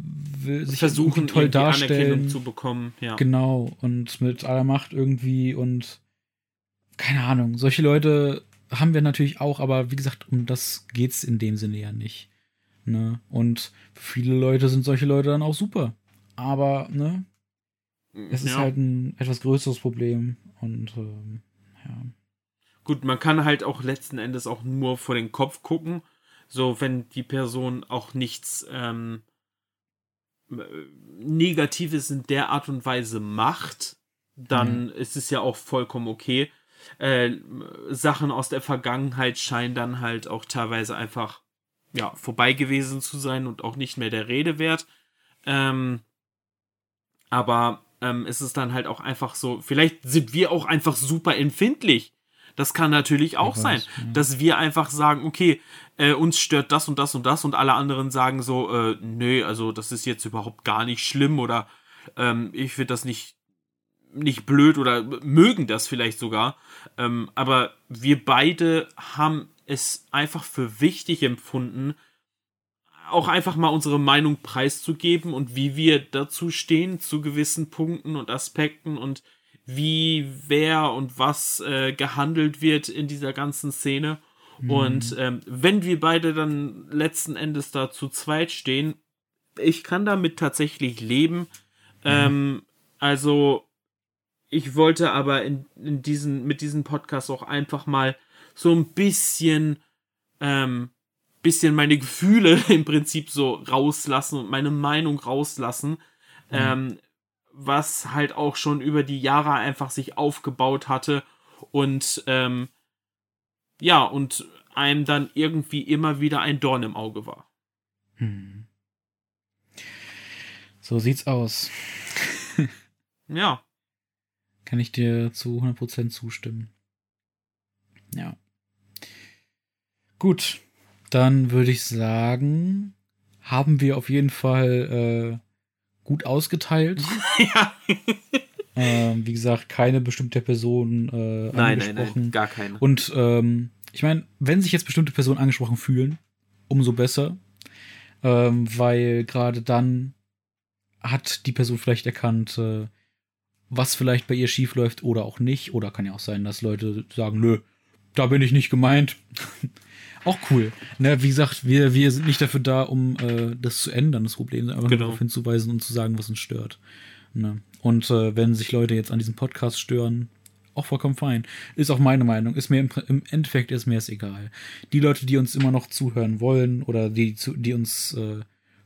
will sich versuchen, toll irgendwie darstellen. Anerkennung zu bekommen. Ja. Genau, und mit aller Macht irgendwie und keine Ahnung, solche Leute haben wir natürlich auch, aber wie gesagt, um das geht's in dem Sinne ja nicht. Ne? Und viele Leute sind solche Leute dann auch super. Aber, ne, es ist ja. halt ein etwas größeres Problem und ähm, ja. gut, man kann halt auch letzten Endes auch nur vor den Kopf gucken. So, wenn die Person auch nichts ähm, Negatives in der Art und Weise macht, dann mhm. ist es ja auch vollkommen okay. Äh, Sachen aus der Vergangenheit scheinen dann halt auch teilweise einfach ja vorbei gewesen zu sein und auch nicht mehr der Rede wert. Ähm, aber ähm, ist es dann halt auch einfach so, vielleicht sind wir auch einfach super empfindlich. Das kann natürlich auch weiß, sein, ja. dass wir einfach sagen, okay, äh, uns stört das und das und das und alle anderen sagen so, äh, nö, also das ist jetzt überhaupt gar nicht schlimm oder ähm, ich finde das nicht nicht blöd oder mögen das vielleicht sogar. Ähm, aber wir beide haben es einfach für wichtig empfunden, auch einfach mal unsere Meinung preiszugeben und wie wir dazu stehen zu gewissen Punkten und Aspekten und wie wer und was äh, gehandelt wird in dieser ganzen Szene. Mhm. Und ähm, wenn wir beide dann letzten Endes da zu zweit stehen, ich kann damit tatsächlich leben. Mhm. Ähm, also ich wollte aber in, in diesen, mit diesem Podcast auch einfach mal so ein bisschen ähm, bisschen meine Gefühle (laughs) im Prinzip so rauslassen und meine Meinung rauslassen, mhm. ähm, was halt auch schon über die Jahre einfach sich aufgebaut hatte und ähm, ja, und einem dann irgendwie immer wieder ein Dorn im Auge war. Hm. So sieht's aus. (laughs) ja. Kann ich dir zu 100% zustimmen. Ja. Gut, dann würde ich sagen, haben wir auf jeden Fall äh, gut ausgeteilt. (laughs) ja. ähm, wie gesagt, keine bestimmte Person äh, nein, angesprochen. Nein, nein, gar keine. Und ähm, ich meine, wenn sich jetzt bestimmte Personen angesprochen fühlen, umso besser. Ähm, weil gerade dann hat die Person vielleicht erkannt, äh, was vielleicht bei ihr schief läuft oder auch nicht. Oder kann ja auch sein, dass Leute sagen, nö, da bin ich nicht gemeint. (laughs) auch cool. Ne, wie gesagt, wir, wir sind nicht dafür da, um äh, das zu ändern, das Problem, sondern einfach genau. darauf hinzuweisen und zu sagen, was uns stört. Ne? Und äh, wenn sich Leute jetzt an diesem Podcast stören, auch vollkommen fein. Ist auch meine Meinung. Ist mir im, im Endeffekt ist mir es egal. Die Leute, die uns immer noch zuhören wollen oder die, die uns äh,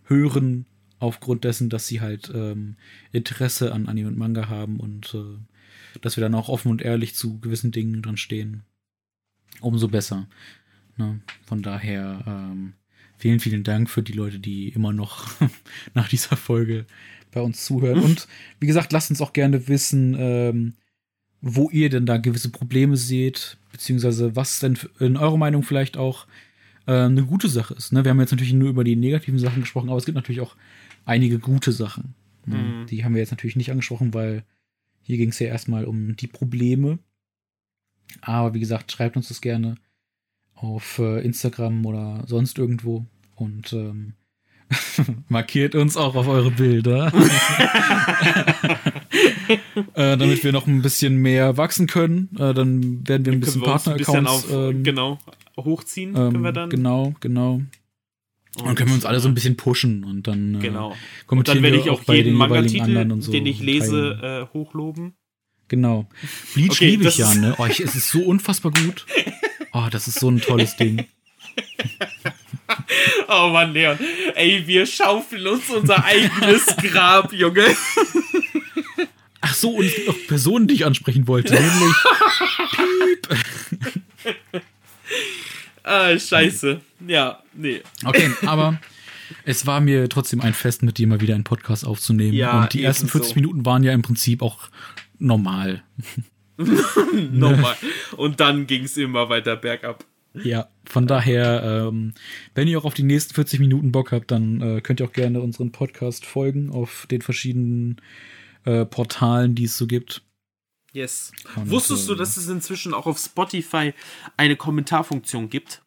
hören, aufgrund dessen, dass sie halt ähm, Interesse an Anime und Manga haben und äh, dass wir dann auch offen und ehrlich zu gewissen Dingen dran stehen. Umso besser. Ne? Von daher ähm, vielen, vielen Dank für die Leute, die immer noch (laughs) nach dieser Folge bei uns zuhören. Und wie gesagt, lasst uns auch gerne wissen, ähm, wo ihr denn da gewisse Probleme seht, beziehungsweise was denn in eurer Meinung vielleicht auch äh, eine gute Sache ist. Ne? Wir haben jetzt natürlich nur über die negativen Sachen gesprochen, aber es gibt natürlich auch einige gute Sachen. Ne? Mhm. Die haben wir jetzt natürlich nicht angesprochen, weil hier ging es ja erstmal um die Probleme. Aber wie gesagt, schreibt uns das gerne auf äh, Instagram oder sonst irgendwo und ähm, (laughs) markiert uns auch auf eure Bilder, (laughs) äh, damit wir noch ein bisschen mehr wachsen können. Äh, dann werden wir ein bisschen Partner-Accounts ähm, genau hochziehen. Ähm, können wir dann. Genau, genau. Und dann können wir uns alle so ein bisschen pushen und dann äh, genau. und dann werde ich auch, auch jeden Manga-Titel, so den ich lese, äh, hochloben. Genau. Bleach okay, liebe ich ja, ne? Oh, ich, es ist so unfassbar gut. Oh, das ist so ein tolles Ding. (laughs) oh Mann, Leon. Ey, wir schaufeln uns unser eigenes (laughs) Grab, Junge. Ach so, und es gibt noch Personen, die ich ansprechen wollte, nämlich Piep. ah, scheiße. Ja, nee. Okay, aber es war mir trotzdem ein Fest, mit dir mal wieder einen Podcast aufzunehmen. Ja, und die ersten 40 so. Minuten waren ja im Prinzip auch normal. (laughs) Nochmal. Und dann ging es immer weiter bergab. Ja, von daher, ähm, wenn ihr auch auf die nächsten 40 Minuten Bock habt, dann äh, könnt ihr auch gerne unseren Podcast folgen auf den verschiedenen äh, Portalen, die es so gibt. Yes. Und, Wusstest du, äh, dass es inzwischen auch auf Spotify eine Kommentarfunktion gibt?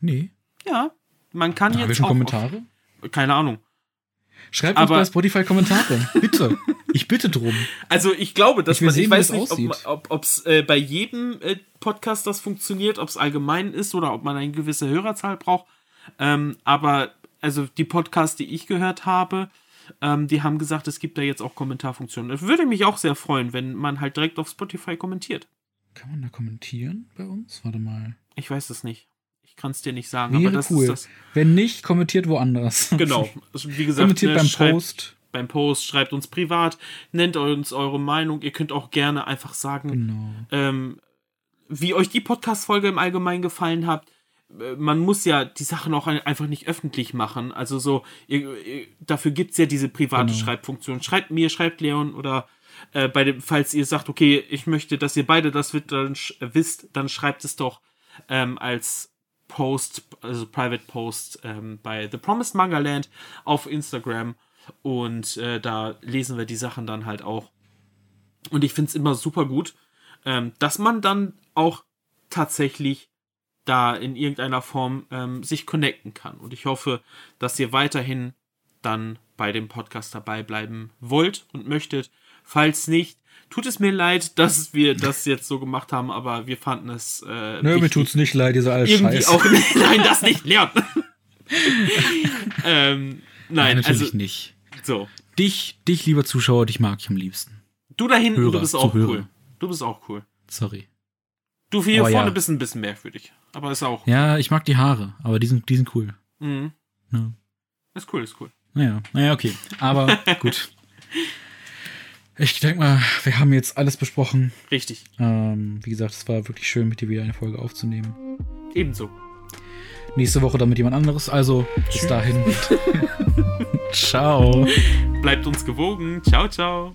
Nee. Ja, man kann Na, jetzt. Haben wir schon Kommentare? Auf, keine Ahnung. Schreibt uns bei Spotify Kommentare. (laughs) Bitte. Ich bitte drum. Also ich glaube, dass ich man, sehen, ich weiß nicht, aussieht. ob es äh, bei jedem äh, Podcast das funktioniert, ob es allgemein ist oder ob man eine gewisse Hörerzahl braucht. Ähm, aber also die Podcasts, die ich gehört habe, ähm, die haben gesagt, es gibt da jetzt auch Kommentarfunktionen. Das würde mich auch sehr freuen, wenn man halt direkt auf Spotify kommentiert. Kann man da kommentieren bei uns? Warte mal. Ich weiß es nicht. Ich kann es dir nicht sagen, Wäre aber das cool. ist das. Wenn nicht, kommentiert woanders. (laughs) Genau. Also, wie gesagt, kommentiert ne, beim schreibt- Post. beim Post, schreibt uns privat, nennt uns eure Meinung. Ihr könnt auch gerne einfach sagen, Genau. ähm, wie euch die Podcast-Folge im Allgemeinen gefallen hat. Äh, Man muss ja die Sachen auch ein- einfach nicht öffentlich machen. Also so, ihr, ihr, dafür gibt es ja diese private Genau. Schreibfunktion. Schreibt mir, schreibt Leon oder äh, bei dem, falls ihr sagt, okay, ich möchte, dass ihr beide das wi- dann wisst, dann schreibt es doch ähm, als Post, also Private Post ähm, bei The Promised Manga Land auf Instagram. Und äh, da lesen wir die Sachen dann halt auch. Und ich finde es immer super gut, ähm, dass man dann auch tatsächlich da in irgendeiner Form ähm, sich connecten kann. Und ich hoffe, dass ihr weiterhin dann bei dem Podcast dabei bleiben wollt und möchtet. Falls nicht, tut es mir leid, dass wir das jetzt so gemacht haben, aber wir fanden es äh, Nö, mir wichtig. tut's nicht leid, dieser alles irgendwie Scheiß. auch. (laughs) Nein, das nicht, Leon. ähm, nein, natürlich also nicht. so. Dich, dich, lieber Zuschauer, dich mag ich am liebsten. Du da hinten, Hörer, du bist auch cool. Du bist auch cool. Sorry. Du hier Oh, vorne ja. bist ein bisschen merkwürdig. Aber ist auch. Ja, ich mag die Haare, aber die sind, die sind cool. Mhm. Ja. Ist cool, ist cool. Naja, naja, okay. Aber (laughs) gut. Ich denke mal, wir haben jetzt alles besprochen. Richtig. Ähm, wie gesagt, es war wirklich schön, mit dir wieder eine Folge aufzunehmen. Ebenso. Nächste Woche dann mit jemand anderes. Also, bis Tschüss. dahin. (laughs) Ciao. Bleibt uns gewogen. Ciao, ciao.